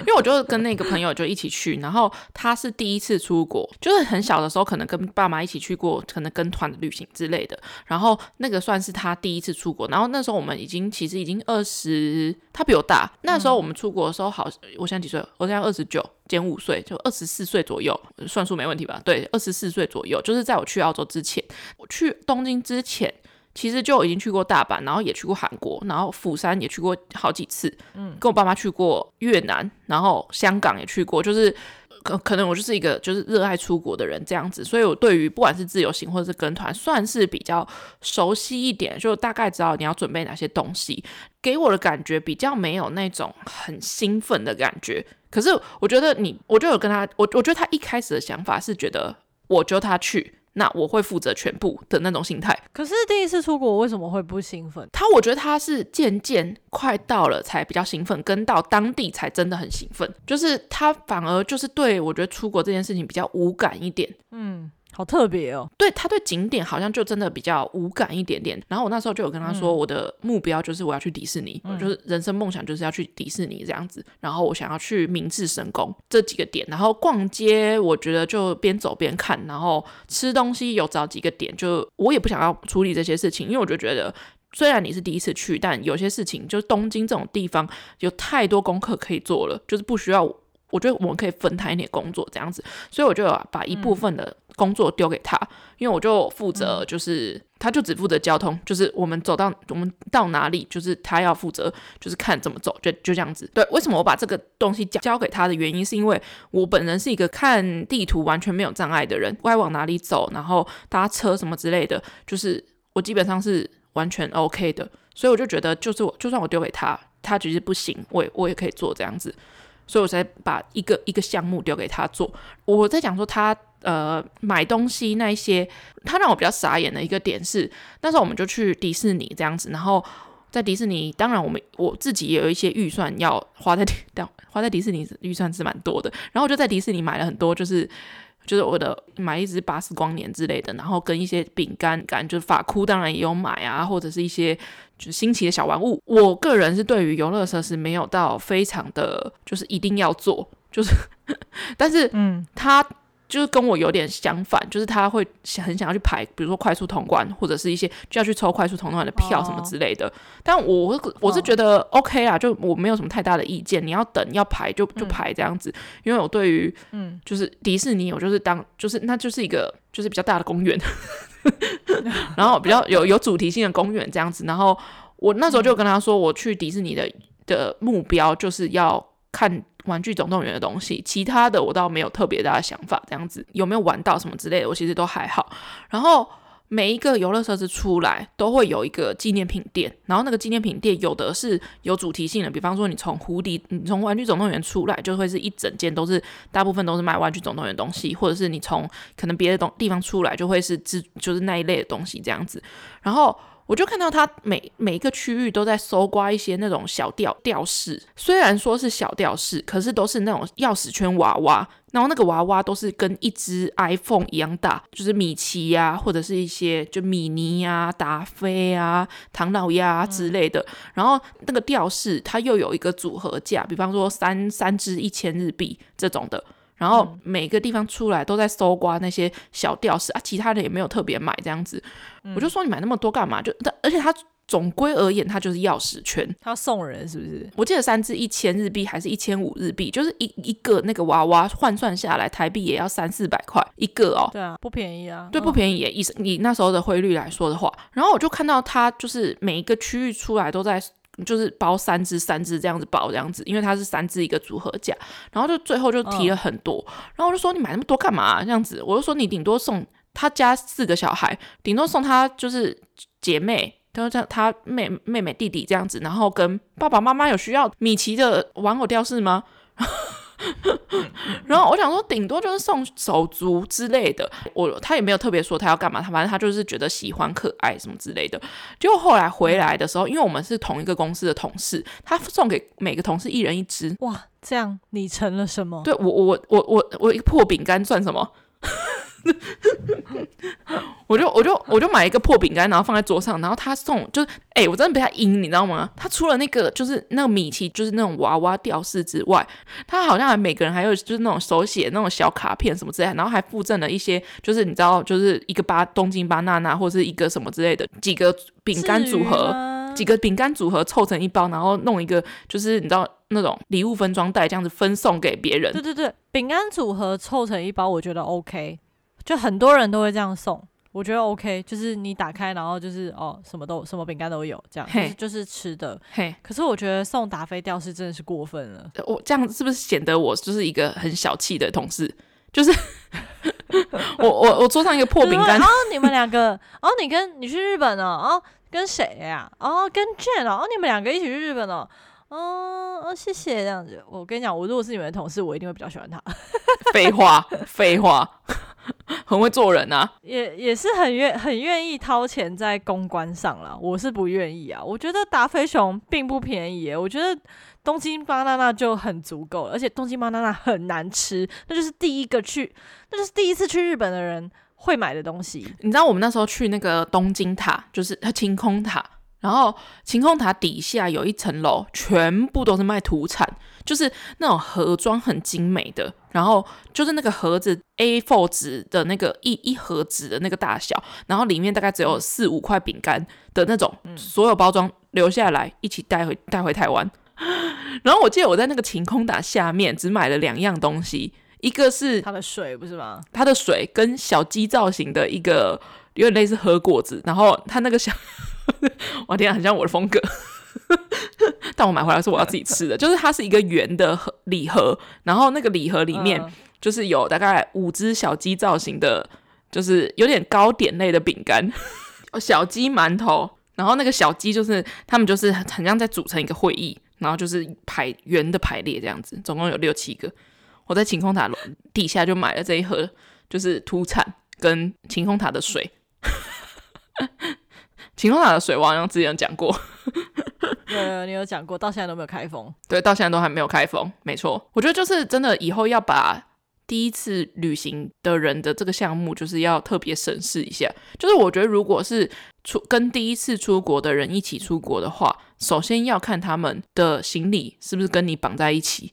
B: 因为我就跟那个朋友就一起去，然后他是第一次出国，就是很小的时候可能跟爸妈一起去过，可能跟团的旅行之类的，然后那个算是他第一次出国，然后那时候我们已经其实已经二十，他比我大，那时候我们出国的时候好，我现在几岁？我现在二十九减五岁，就二十四岁左右，算数没问题吧？对，二十四岁左右，就是在我去澳洲之前，我去东京之前。其实就已经去过大阪，然后也去过韩国，然后釜山也去过好几次。嗯，跟我爸妈去过越南，然后香港也去过。就是可可能我就是一个就是热爱出国的人这样子，所以我对于不管是自由行或者是跟团，算是比较熟悉一点，就大概知道你要准备哪些东西。给我的感觉比较没有那种很兴奋的感觉。可是我觉得你，我就有跟他，我我觉得他一开始的想法是觉得我揪他去。那我会负责全部的那种心态。
A: 可是第一次出国为什么会不兴奋？
B: 他我觉得他是渐渐快到了才比较兴奋，跟到当地才真的很兴奋。就是他反而就是对我觉得出国这件事情比较无感一点。嗯。
A: 好特别哦，
B: 对，他对景点好像就真的比较无感一点点。然后我那时候就有跟他说，我的目标就是我要去迪士尼，嗯、就是人生梦想就是要去迪士尼这样子。然后我想要去明治神宫这几个点，然后逛街，我觉得就边走边看，然后吃东西有找几个点，就我也不想要处理这些事情，因为我就觉得虽然你是第一次去，但有些事情就东京这种地方有太多功课可以做了，就是不需要。我觉得我们可以分摊一点工作这样子，所以我就把一部分的工作丢给他，嗯、因为我就负责，就是、嗯、他就只负责交通，就是我们走到我们到哪里，就是他要负责，就是看怎么走，就就这样子。对，为什么我把这个东西交交给他的原因，是因为我本人是一个看地图完全没有障碍的人，该往哪里走，然后搭车什么之类的，就是我基本上是完全 OK 的，所以我就觉得，就是我就算我丢给他，他其实不行，我也我也可以做这样子。所以我才把一个一个项目丢给他做。我在讲说他呃买东西那一些，他让我比较傻眼的一个点是，那时候我们就去迪士尼这样子，然后在迪士尼，当然我们我自己也有一些预算要花在迪花在迪士尼预算是蛮多的，然后我就在迪士尼买了很多，就是。就是我的买一支巴斯光年之类的，然后跟一些饼干干，就是发箍当然也有买啊，或者是一些就是新奇的小玩物。我个人是对于游乐设施没有到非常的就是一定要做，就是，但是嗯，他。就是跟我有点相反，就是他会很想要去排，比如说快速通关，或者是一些就要去抽快速通关的票什么之类的。Oh. 但我我是觉得 OK 啦，就我没有什么太大的意见。你要等要排就就排这样子，嗯、因为我对于嗯就是迪士尼，我就是当就是那就是一个就是比较大的公园，然后比较有有主题性的公园这样子。然后我那时候就跟他说，我去迪士尼的的目标就是要看。玩具总动员的东西，其他的我倒没有特别大的想法。这样子有没有玩到什么之类的，我其实都还好。然后每一个游乐设施出来都会有一个纪念品店，然后那个纪念品店有的是有主题性的，比方说你从蝴蝶，你从玩具总动员出来，就会是一整间都是大部分都是卖玩具总动员东西，或者是你从可能别的东地方出来，就会是自就是那一类的东西这样子。然后。我就看到他每每一个区域都在搜刮一些那种小吊吊饰，虽然说是小吊饰，可是都是那种钥匙圈娃娃，然后那个娃娃都是跟一只 iPhone 一样大，就是米奇呀、啊，或者是一些就米妮呀、啊、达菲啊、唐老鸭、啊、之类的。嗯、然后那个吊饰它又有一个组合价，比方说三三只一千日币这种的。然后每个地方出来都在搜刮那些小吊饰啊，其他的也没有特别买这样子。我就说你买那么多干嘛？就而且他总归而言，它就是钥匙圈。
A: 他送人是不是？
B: 我记得三只一千日币还是一千五日币，就是一一个那个娃娃换算下来台币也要三四百块一个哦。
A: 对啊，不便宜啊。
B: 对，不便宜也。以以那时候的汇率来说的话，然后我就看到他就是每一个区域出来都在。就是包三只三只这样子包这样子，因为它是三只一个组合价，然后就最后就提了很多，嗯、然后我就说你买那么多干嘛、啊？这样子，我就说你顶多送他家四个小孩，顶多送他就是姐妹，他说他妹妹妹弟弟这样子，然后跟爸爸妈妈有需要米奇的玩偶吊饰吗？然后我想说，顶多就是送手足之类的。我他也没有特别说他要干嘛，他反正他就是觉得喜欢可爱什么之类的。结果后来回来的时候，因为我们是同一个公司的同事，他送给每个同事一人一只。
A: 哇，这样你成了什么？
B: 对我我我我我一个破饼干算什么？我就我就我就买一个破饼干，然后放在桌上，然后他送就是，哎、欸，我真的被他阴，你知道吗？他除了那个就是那个米奇，就是那种娃娃吊饰之外，他好像还每个人还有就是那种手写那种小卡片什么之类的，然后还附赠了一些就是你知道就是一个巴东京巴娜娜或是一个什么之类的几个饼干组合，几个饼干组合凑成一包，然后弄一个就是你知道那种礼物分装袋这样子分送给别人。
A: 对对对，饼干组合凑成一包，我觉得 OK。就很多人都会这样送，我觉得 OK，就是你打开，然后就是哦，什么都什么饼干都有，这样就是就是吃的。嘿，可是我觉得送达菲吊饰真的是过分了。
B: 我这样是不是显得我就是一个很小气的同事？就是 我我我桌上一个破饼干，
A: 然后你们两个，哦，你跟你去日本了，哦，跟谁呀？哦，跟 Jane 哦，你们两个一起去日本了，哦哦，谢谢这样子。我跟你讲，我如果是你们的同事，我一定会比较喜欢他。
B: 废话，废话。很会做人啊，
A: 也也是很愿很愿意掏钱在公关上啦。我是不愿意啊，我觉得达菲熊并不便宜耶。我觉得东京巴娜娜就很足够，而且东京巴娜娜很难吃，那就是第一个去，那就是第一次去日本的人会买的东西。
B: 你知道我们那时候去那个东京塔，就是晴空塔。然后晴空塔底下有一层楼，全部都是卖土产，就是那种盒装很精美的，然后就是那个盒子 A4 纸的那个一一盒纸的那个大小，然后里面大概只有四五块饼干的那种，所有包装留下来一起带回带回台湾。然后我记得我在那个晴空塔下面只买了两样东西，一个是
A: 它的水，不是吗？
B: 它的水跟小鸡造型的一个有点类似和果子，然后它那个小。我天啊，很像我的风格，但我买回来是我要自己吃的，就是它是一个圆的盒礼盒，然后那个礼盒里面就是有大概五只小鸡造型的，就是有点糕点类的饼干，小鸡馒头，然后那个小鸡就是他们就是很像在组成一个会议，然后就是排圆的排列这样子，总共有六七个。我在晴空塔底下就买了这一盒，就是土产跟晴空塔的水。晴空塔的水，我好像之前讲过，
A: 有有，你有讲过，到现在都没有开封。
B: 对，到现在都还没有开封，没错。我觉得就是真的，以后要把第一次旅行的人的这个项目，就是要特别审视一下。就是我觉得，如果是出跟第一次出国的人一起出国的话，首先要看他们的行李是不是跟你绑在一起。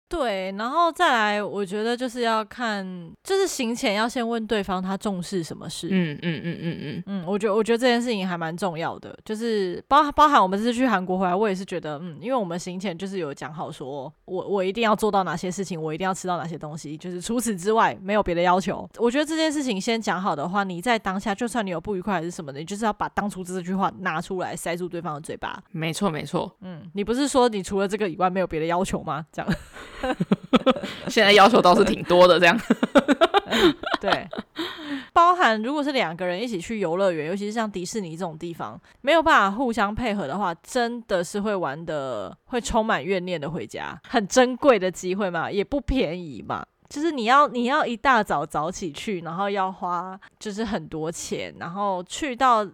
A: 对，然后再来，我觉得就是要看，就是行前要先问对方他重视什么事。
B: 嗯嗯嗯嗯嗯
A: 嗯，我觉得我觉得这件事情还蛮重要的，就是包包含我们这次去韩国回来，我也是觉得，嗯，因为我们行前就是有讲好说，说我我一定要做到哪些事情，我一定要吃到哪些东西，就是除此之外没有别的要求。我觉得这件事情先讲好的话，你在当下就算你有不愉快还是什么的，你就是要把当初这句话拿出来塞住对方的嘴巴。
B: 没错没错，
A: 嗯，你不是说你除了这个以外没有别的要求吗？这样。
B: 现在要求倒是挺多的，这样
A: 对，包含如果是两个人一起去游乐园，尤其是像迪士尼这种地方，没有办法互相配合的话，真的是会玩得会充满怨念的回家。很珍贵的机会嘛，也不便宜嘛，就是你要你要一大早早起去，然后要花就是很多钱，然后去到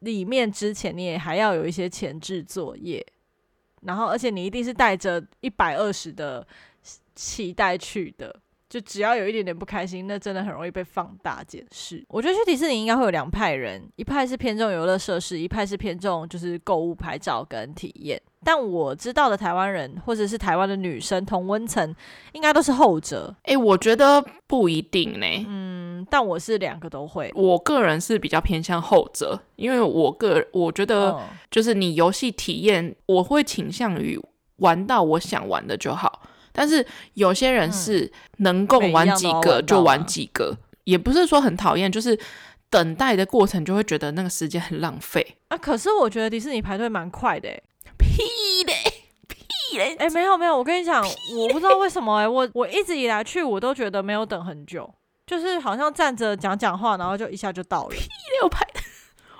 A: 里面之前，你也还要有一些前置作业。然后，而且你一定是带着一百二十的期待去的，就只要有一点点不开心，那真的很容易被放大检视。我觉得去迪士尼应该会有两派人，一派是偏重游乐设施，一派是偏重就是购物、拍照跟体验。但我知道的台湾人或者是台湾的女生同温层，应该都是后者。
B: 诶，我觉得不一定呢。
A: 嗯，但我是两个都会。
B: 我个人是比较偏向后者，因为我个我觉得就是你游戏体验，我会倾向于玩到我想玩的就好。但是有些人是能够玩几个就玩几个，也不是说很讨厌，就是等待的过程就会觉得那个时间很浪费
A: 啊。可是我觉得迪士尼排队蛮快的，
B: 屁嘞！哎、
A: 欸，没有没有，我跟你讲，我不知道为什么哎、欸，我我一直以来去我都觉得没有等很久，就是好像站着讲讲话，然后就一下就到了。
B: 屁嘞，我排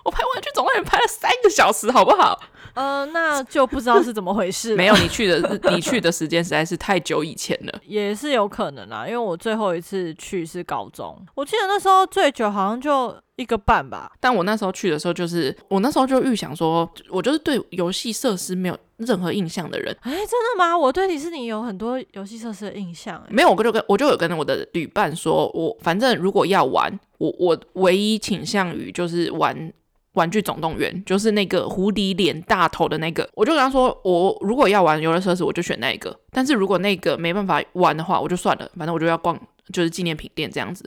B: 我拍玩具总动员拍了三个小时，好不好？
A: 呃，那就不知道是怎么回事。
B: 没有，你去的你去的时间实在是太久以前了，
A: 也是有可能啦，因为我最后一次去是高中，我记得那时候最久好像就一个半吧。
B: 但我那时候去的时候，就是我那时候就预想说，我就是对游戏设施没有任何印象的人。
A: 哎、欸，真的吗？我对迪士尼有很多游戏设施的印象。
B: 没有，我就跟我就有跟我的旅伴说，我反正如果要玩，我我唯一倾向于就是玩。玩具总动员就是那个狐狸脸大头的那个，我就跟他说，我如果要玩游乐设施，我就选那个。但是如果那个没办法玩的话，我就算了，反正我就要逛，就是纪念品店这样子。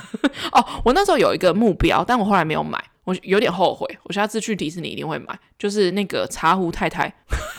B: 哦，我那时候有一个目标，但我后来没有买，我有点后悔。我下次去迪士尼一定会买，就是那个茶壶太太。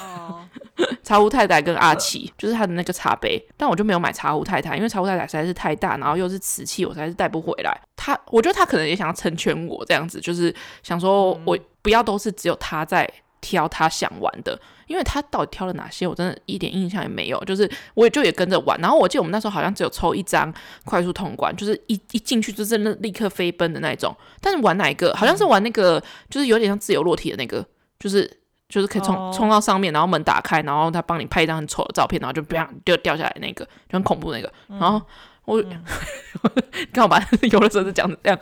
B: 哦。茶壶太太跟阿奇，就是他的那个茶杯，但我就没有买茶壶太太，因为茶壶太太实在是太大，然后又是瓷器，我实在是带不回来。他，我觉得他可能也想要成全我这样子，就是想说我不要都是只有他在挑他想玩的，因为他到底挑了哪些，我真的一点印象也没有。就是我也就也跟着玩，然后我记得我们那时候好像只有抽一张快速通关，就是一一进去就是那立刻飞奔的那种。但是玩哪一个？好像是玩那个，就是有点像自由落体的那个，就是。就是可以冲冲到上面，然后门打开，然后他帮你拍一张很丑的照片，然后就不要就掉下来那个，就很恐怖那个。然后我刚、嗯、好把 游乐设施讲成这样，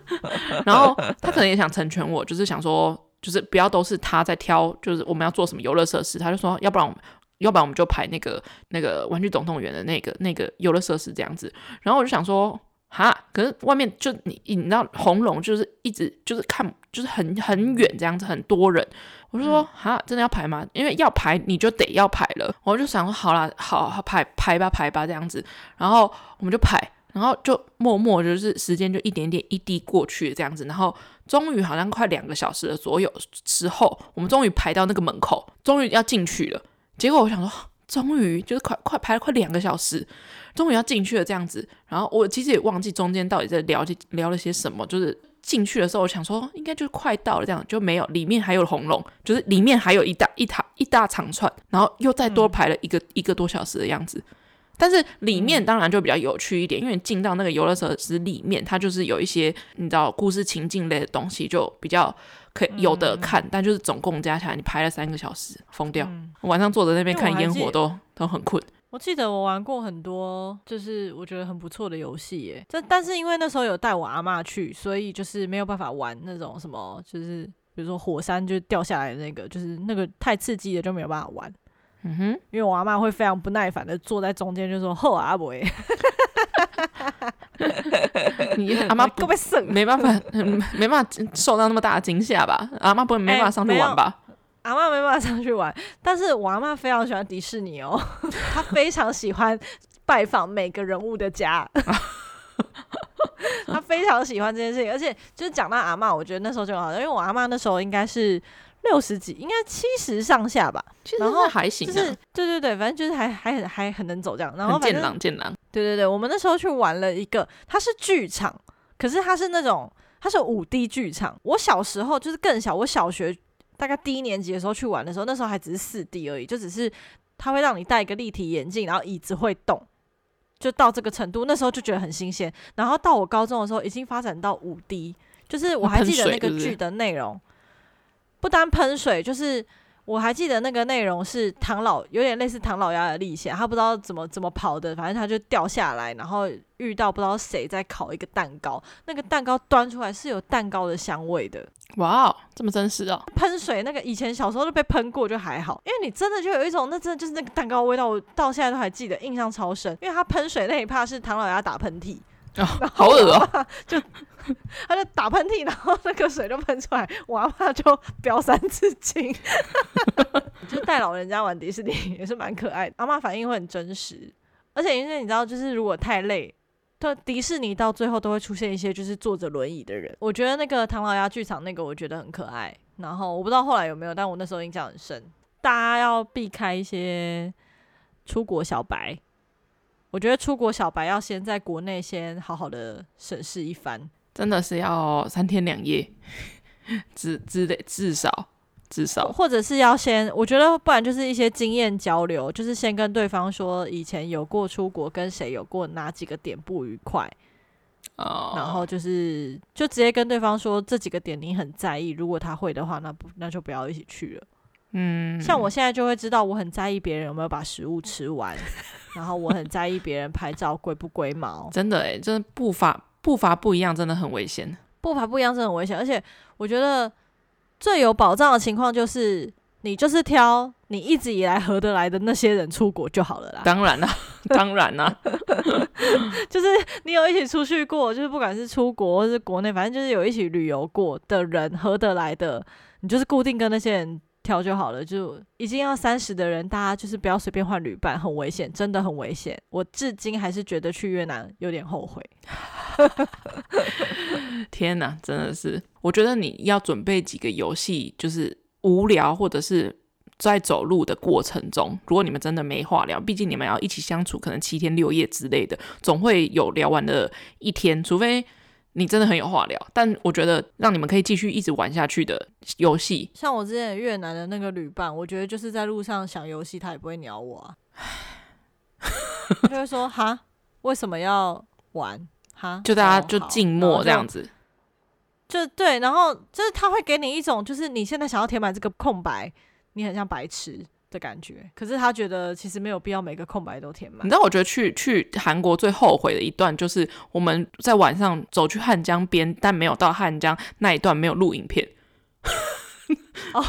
B: 然后他可能也想成全我，就是想说，就是不要都是他在挑，就是我们要做什么游乐设施，他就说，要不然我们，要不然我们就排那个那个玩具总动员的那个那个游乐设施这样子。然后我就想说，哈，可是外面就你你知道红龙就是一直就是看就是很很远这样子，很多人。我就说哈，真的要排吗？因为要排你就得要排了。我就想说好啦，好好排排吧排吧这样子。然后我们就排，然后就默默就是时间就一点点一滴过去这样子。然后终于好像快两个小时的左右时候，我们终于排到那个门口，终于要进去了。结果我想说，终于就是快快排了快两个小时，终于要进去了这样子。然后我其实也忘记中间到底在聊聊了些什么，就是。进去的时候，我想说应该就是快到了，这样就没有，里面还有红龙，就是里面还有一大一大一大长串，然后又再多排了一个、嗯、一个多小时的样子。但是里面当然就比较有趣一点，因为进到那个游乐设施里面，它就是有一些你知道故事情境类的东西，就比较可以有的看。嗯、但就是总共加起来，你排了三个小时，疯掉。嗯、晚上坐在那边看烟火都都很困。
A: 我记得我玩过很多，就是我觉得很不错的游戏耶。这但是因为那时候有带我阿嬷去，所以就是没有办法玩那种什么，就是比如说火山就掉下来的那个，就是那个太刺激了，就没有办法玩。嗯哼，因为我阿妈会非常不耐烦的坐在中间，就说：“吼阿伯，
B: 你 阿嬷不会省，没办法，没办法受到那么大的惊吓吧？阿妈不会没办法上去玩吧？”
A: 阿妈没办法上去玩，但是我阿妈非常喜欢迪士尼哦，她非常喜欢拜访每个人物的家，她非常喜欢这件事情，而且就是讲到阿嬷，我觉得那时候就好，因为我阿妈那时候应该是六十几，应该七十上下吧，然后
B: 还行，
A: 就是对对对，反正就是还还很还很能走这样，然后健
B: 朗健朗，
A: 对对对，我们那时候去玩了一个，它是剧场，可是它是那种它是五 D 剧场，我小时候就是更小，我小学。大概低一年级的时候去玩的时候，那时候还只是四 D 而已，就只是它会让你戴一个立体眼镜，然后椅子会动，就到这个程度。那时候就觉得很新鲜。然后到我高中的时候，已经发展到五 D，就是我还记得那个剧的内容，不单喷水，就是。我还记得那个内容是唐老，有点类似唐老鸭的历险，他不知道怎么怎么跑的，反正他就掉下来，然后遇到不知道谁在烤一个蛋糕，那个蛋糕端出来是有蛋糕的香味的。
B: 哇哦，这么真实哦！
A: 喷水那个以前小时候都被喷过就还好，因为你真的就有一种那真的就是那个蛋糕味道，我到现在都还记得，印象超深。因为他喷水那一趴是唐老鸭打喷嚏。
B: 哦，好恶啊！
A: 就他就打喷嚏，然后那个水就喷出来，我阿嬷就飙三字经。就带老人家玩迪士尼也是蛮可爱的，阿妈反应会很真实，而且因为你知道，就是如果太累，对，迪士尼到最后都会出现一些就是坐着轮椅的人。我觉得那个唐老鸭剧场那个我觉得很可爱。然后我不知道后来有没有，但我那时候印象很深。大家要避开一些出国小白。我觉得出国小白要先在国内先好好的审视一番，
B: 真的是要三天两夜，至至得至少。至少，
A: 或者是要先，我觉得不然就是一些经验交流，就是先跟对方说以前有过出国，跟谁有过哪几个点不愉快，
B: 哦，
A: 然后就是就直接跟对方说这几个点你很在意，如果他会的话，那不那就不要一起去了。
B: 嗯，
A: 像我现在就会知道我很在意别人有没有把食物吃 完，然后我很在意别人拍照龟不龟毛。
B: 真的诶，真的步伐步伐不一样，真的很危险。
A: 步伐不一样真的很危险，而且我觉得。最有保障的情况就是，你就是挑你一直以来合得来的那些人出国就好了啦。
B: 当然啦，当然啦，
A: 就是你有一起出去过，就是不管是出国或是国内，反正就是有一起旅游过的人合得来的，你就是固定跟那些人挑就好了。就已经要三十的人，大家就是不要随便换旅伴，很危险，真的很危险。我至今还是觉得去越南有点后悔。
B: 天哪，真的是！我觉得你要准备几个游戏，就是无聊或者是在走路的过程中，如果你们真的没话聊，毕竟你们要一起相处，可能七天六夜之类的，总会有聊完的一天。除非你真的很有话聊，但我觉得让你们可以继续一直玩下去的游戏，
A: 像我之前越南的那个旅伴，我觉得就是在路上想游戏，他也不会鸟我啊，他就会说哈，为什么要玩？哈，
B: 就大家就静默这样子，
A: 就对，然后就是他会给你一种，就是你现在想要填满这个空白，你很像白痴的感觉。可是他觉得其实没有必要每个空白都填满。
B: 你知道，我觉得去去韩国最后悔的一段，就是我们在晚上走去汉江边，但没有到汉江那一段没有录影片。
A: 哦，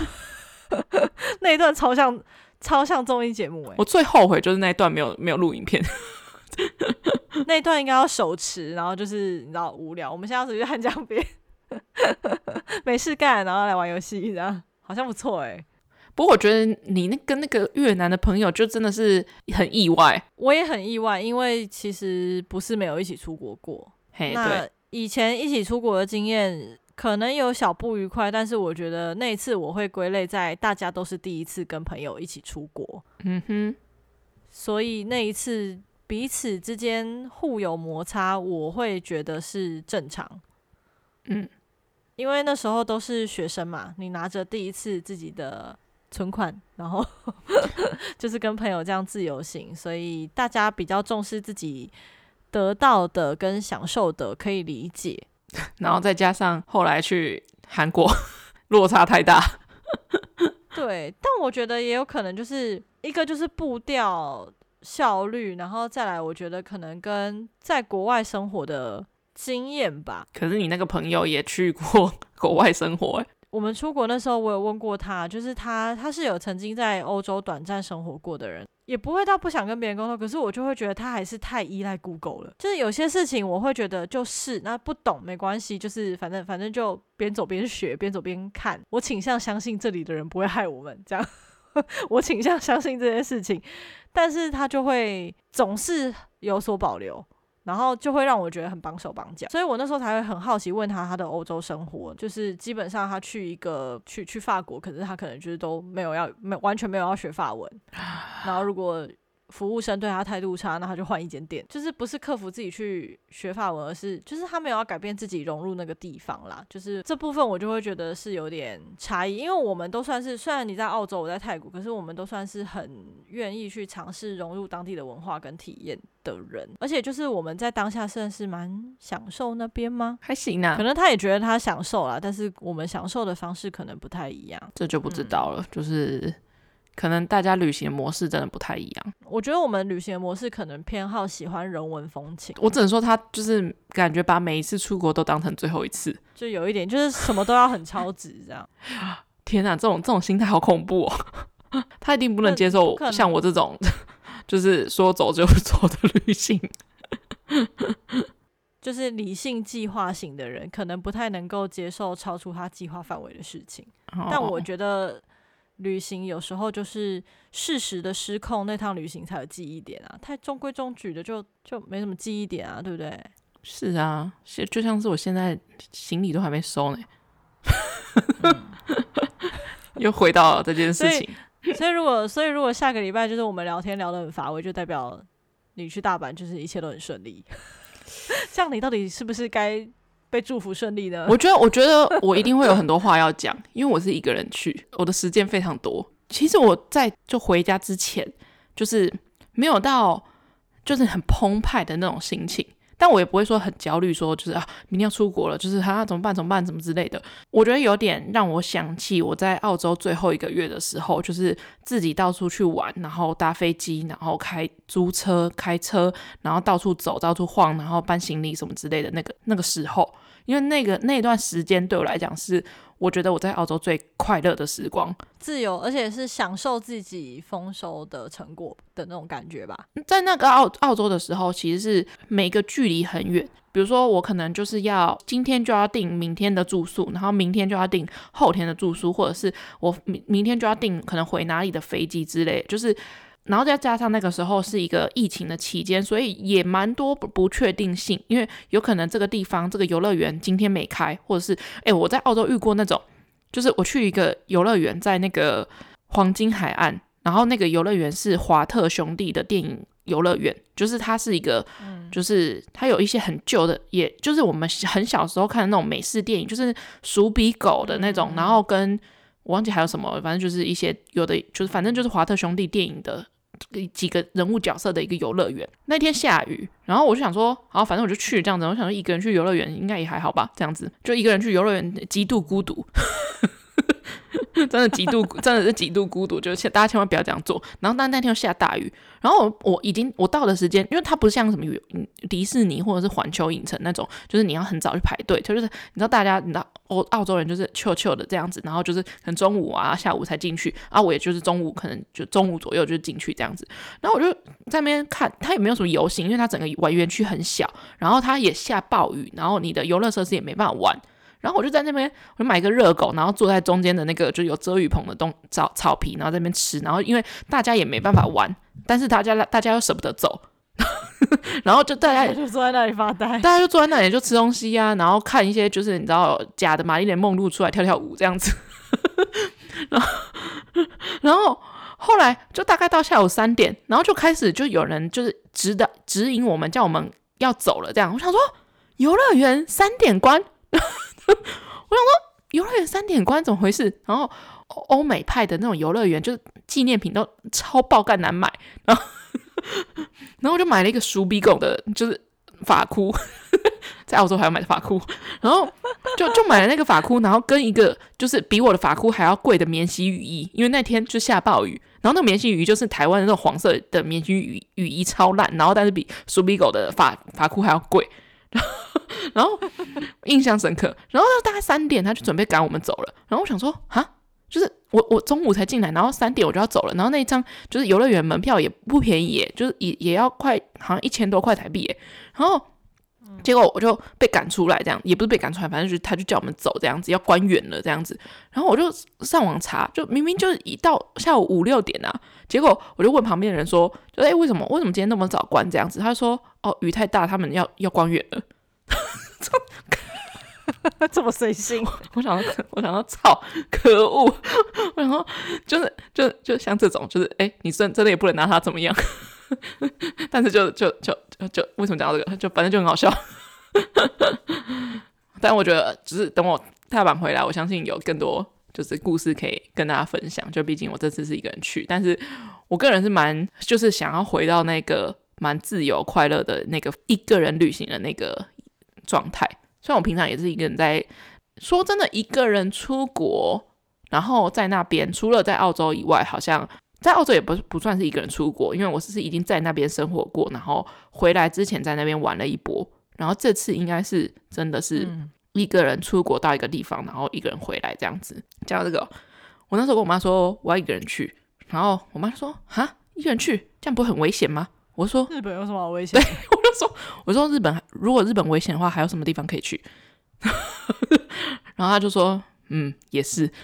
A: 那一段超像超像综艺节目哎！
B: 我最后悔就是那一段没有没有录影片。
A: 那一段应该要手持，然后就是你知道无聊，我们现在要出去汉江边，没事干，然后来玩游戏，这样好像不错哎。
B: 不过我觉得你那跟那个越南的朋友就真的是很意外，
A: 我也很意外，因为其实不是没有一起出国过。
B: 嘿，
A: 那
B: 对，
A: 以前一起出国的经验可能有小不愉快，但是我觉得那一次我会归类在大家都是第一次跟朋友一起出国。
B: 嗯哼，
A: 所以那一次。彼此之间互有摩擦，我会觉得是正常。
B: 嗯，
A: 因为那时候都是学生嘛，你拿着第一次自己的存款，然后 就是跟朋友这样自由行，所以大家比较重视自己得到的跟享受的，可以理解。
B: 然后再加上后来去韩国，落差太大。
A: 对，但我觉得也有可能就是一个就是步调。效率，然后再来，我觉得可能跟在国外生活的经验吧。
B: 可是你那个朋友也去过 国外生活，
A: 我们出国那时候，我有问过他，就是他他是有曾经在欧洲短暂生活过的人，也不会到不想跟别人沟通。可是我就会觉得他还是太依赖 Google 了。就是有些事情我会觉得就是那不懂没关系，就是反正反正就边走边学，边走边看。我倾向相信这里的人不会害我们，这样。我倾向相信这件事情。但是他就会总是有所保留，然后就会让我觉得很绑手绑脚，所以我那时候才会很好奇问他他的欧洲生活，就是基本上他去一个去去法国，可是他可能就是都没有要没完全没有要学法文，然后如果。服务生对他态度差，那他就换一间店。就是不是克服自己去学法文，而是就是他没有要改变自己融入那个地方啦。就是这部分我就会觉得是有点差异，因为我们都算是虽然你在澳洲，我在泰国，可是我们都算是很愿意去尝试融入当地的文化跟体验的人。而且就是我们在当下算是蛮享受那边吗？
B: 还行啊，
A: 可能他也觉得他享受啦，但是我们享受的方式可能不太一样，
B: 这就不知道了。嗯、就是。可能大家旅行的模式真的不太一样。
A: 我觉得我们旅行的模式可能偏好喜欢人文风情。
B: 我只能说他就是感觉把每一次出国都当成最后一次，
A: 就有一点就是什么都要很超值这样。
B: 天哪，这种这种心态好恐怖哦！他一定不能接受像我这种 就是说走就走的旅行。
A: 就是理性计划型的人，可能不太能够接受超出他计划范围的事情。但我觉得。旅行有时候就是适时的失控，那趟旅行才有记忆点啊。太中规中矩的就就没什么记忆点啊，对不对？
B: 是啊，就像是我现在行李都还没收呢，
A: 嗯、
B: 又回到了这件事情。
A: 所以，所以如果所以如果下个礼拜就是我们聊天聊得很乏味，就代表你去大阪就是一切都很顺利。这样你到底是不是该被祝福顺利呢？
B: 我觉得，我觉得我一定会有很多话要讲，因为我是一个人去，我的时间非常多。其实我在就回家之前，就是没有到就是很澎湃的那种心情。但我也不会说很焦虑，说就是啊，明天要出国了，就是哈、怎么办？怎么办？怎么之类的。我觉得有点让我想起我在澳洲最后一个月的时候，就是自己到处去玩，然后搭飞机，然后开租车、开车，然后到处走、到处晃，然后搬行李什么之类的那个那个时候。因为那个那段时间对我来讲是，我觉得我在澳洲最快乐的时光，
A: 自由，而且是享受自己丰收的成果的那种感觉吧。
B: 在那个澳澳洲的时候，其实是每个距离很远。比如说，我可能就是要今天就要订明天的住宿，然后明天就要订后天的住宿，或者是我明明天就要订可能回哪里的飞机之类，就是。然后再加上那个时候是一个疫情的期间，所以也蛮多不不确定性，因为有可能这个地方这个游乐园今天没开，或者是诶，我在澳洲遇过那种，就是我去一个游乐园在那个黄金海岸，然后那个游乐园是华特兄弟的电影游乐园，就是它是一个，就是它有一些很旧的，也就是我们很小时候看的那种美式电影，就是鼠比狗的那种，然后跟我忘记还有什么，反正就是一些有的，就是反正就是华特兄弟电影的。几个人物角色的一个游乐园，那天下雨，然后我就想说，好，反正我就去这样子。我想说，一个人去游乐园应该也还好吧，这样子就一个人去游乐园，极度孤独。真的极度，真的是极度孤独，就是大家千万不要这样做。然后，但那天又下大雨，然后我我已经我到的时间，因为它不像什么迪士尼或者是环球影城那种，就是你要很早去排队，就是你知道大家你知道澳澳洲人就是 chill chill 的这样子，然后就是可能中午啊下午才进去，啊我也就是中午可能就中午左右就进去这样子，然后我就在那边看，它也没有什么游行，因为它整个玩园区很小，然后它也下暴雨，然后你的游乐设施也没办法玩。然后我就在那边，我就买一个热狗，然后坐在中间的那个就有遮雨棚的东草草皮，然后在那边吃。然后因为大家也没办法玩，但是大家大家又舍不得走，然后就大家也
A: 就坐在那里发呆，
B: 大家就坐在那里就吃东西啊，然后看一些就是你知道假的玛丽莲梦露出来跳跳舞这样子。然后然后后来就大概到下午三点，然后就开始就有人就是指导指引我们，叫我们要走了这样。我想说游乐园三点关。我想说，游乐园三点关怎么回事？然后欧美派的那种游乐园，就是纪念品都超爆干难买。然后，然后我就买了一个鼠比狗的，就是发箍，在澳洲还要买的发箍。然后就就买了那个发箍，然后跟一个就是比我的发箍还要贵的免洗雨衣，因为那天就下暴雨。然后那个免洗雨衣就是台湾的那种黄色的免洗雨雨衣，超烂。然后但是比鼠比狗的发发箍还要贵。然后印象深刻，然后大概三点他就准备赶我们走了，然后我想说啊，就是我我中午才进来，然后三点我就要走了，然后那一张就是游乐园门票也不便宜耶，就是也也要快好像一千多块台币耶，然后结果我就被赶出来，这样也不是被赶出来，反正就是他就叫我们走这样子，要关园了这样子，然后我就上网查，就明明就是一到下午五六点啊，结果我就问旁边的人说，就哎为什么为什么今天那么早关这样子？他说哦雨太大，他们要要关园了。
A: 这么随性，
B: 我想到，我想到，操，可恶！然后就是，就就像这种，就是，哎，你真真的也不能拿他怎么样。但是就就就就为什么讲到这个？就反正就很好笑。但我觉得，只是等我踏板回来，我相信有更多就是故事可以跟大家分享。就毕竟我这次是一个人去，但是我个人是蛮就是想要回到那个蛮自由快乐的那个一个人旅行的那个状态。虽然我平常也是一个人在，说真的，一个人出国，然后在那边，除了在澳洲以外，好像在澳洲也不不算是一个人出国，因为我是已经在那边生活过，然后回来之前在那边玩了一波，然后这次应该是真的是一个人出国到一个地方，然后一个人回来这样子。讲到这个，我那时候跟我妈说我要一个人去，然后我妈说哈，一个人去这样不会很危险吗？我说
A: 日本有什么好危险？
B: 对，我就说我说日本如果日本危险的话，还有什么地方可以去？然后他就说嗯，也是。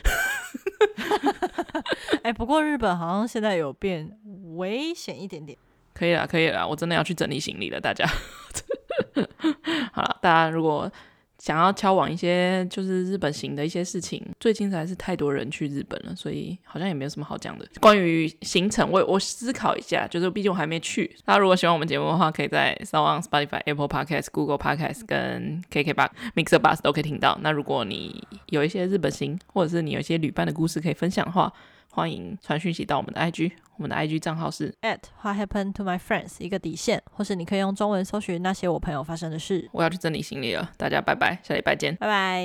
A: 哎、不过日本好像现在有变危险一点点。
B: 可以了，可以了，我真的要去整理行李了，大家。好了，大家如果。想要敲往一些就是日本行的一些事情，最近实在是太多人去日本了，所以好像也没有什么好讲的。关于行程，我我思考一下，就是毕竟我还没去。大家如果喜欢我们节目的话，可以在 s o n、Spotify、Apple Podcast、Google Podcast 跟 KKBOX、Mixer Bus 都可以听到。那如果你有一些日本行，或者是你有一些旅伴的故事可以分享的话，欢迎传讯息到我们的 IG，我们的 IG 账号是
A: at What happened to my friends 一个底线，或是你可以用中文搜寻那些我朋友发生的事。
B: 我要去整理行李了，大家拜拜，下礼拜见，
A: 拜拜。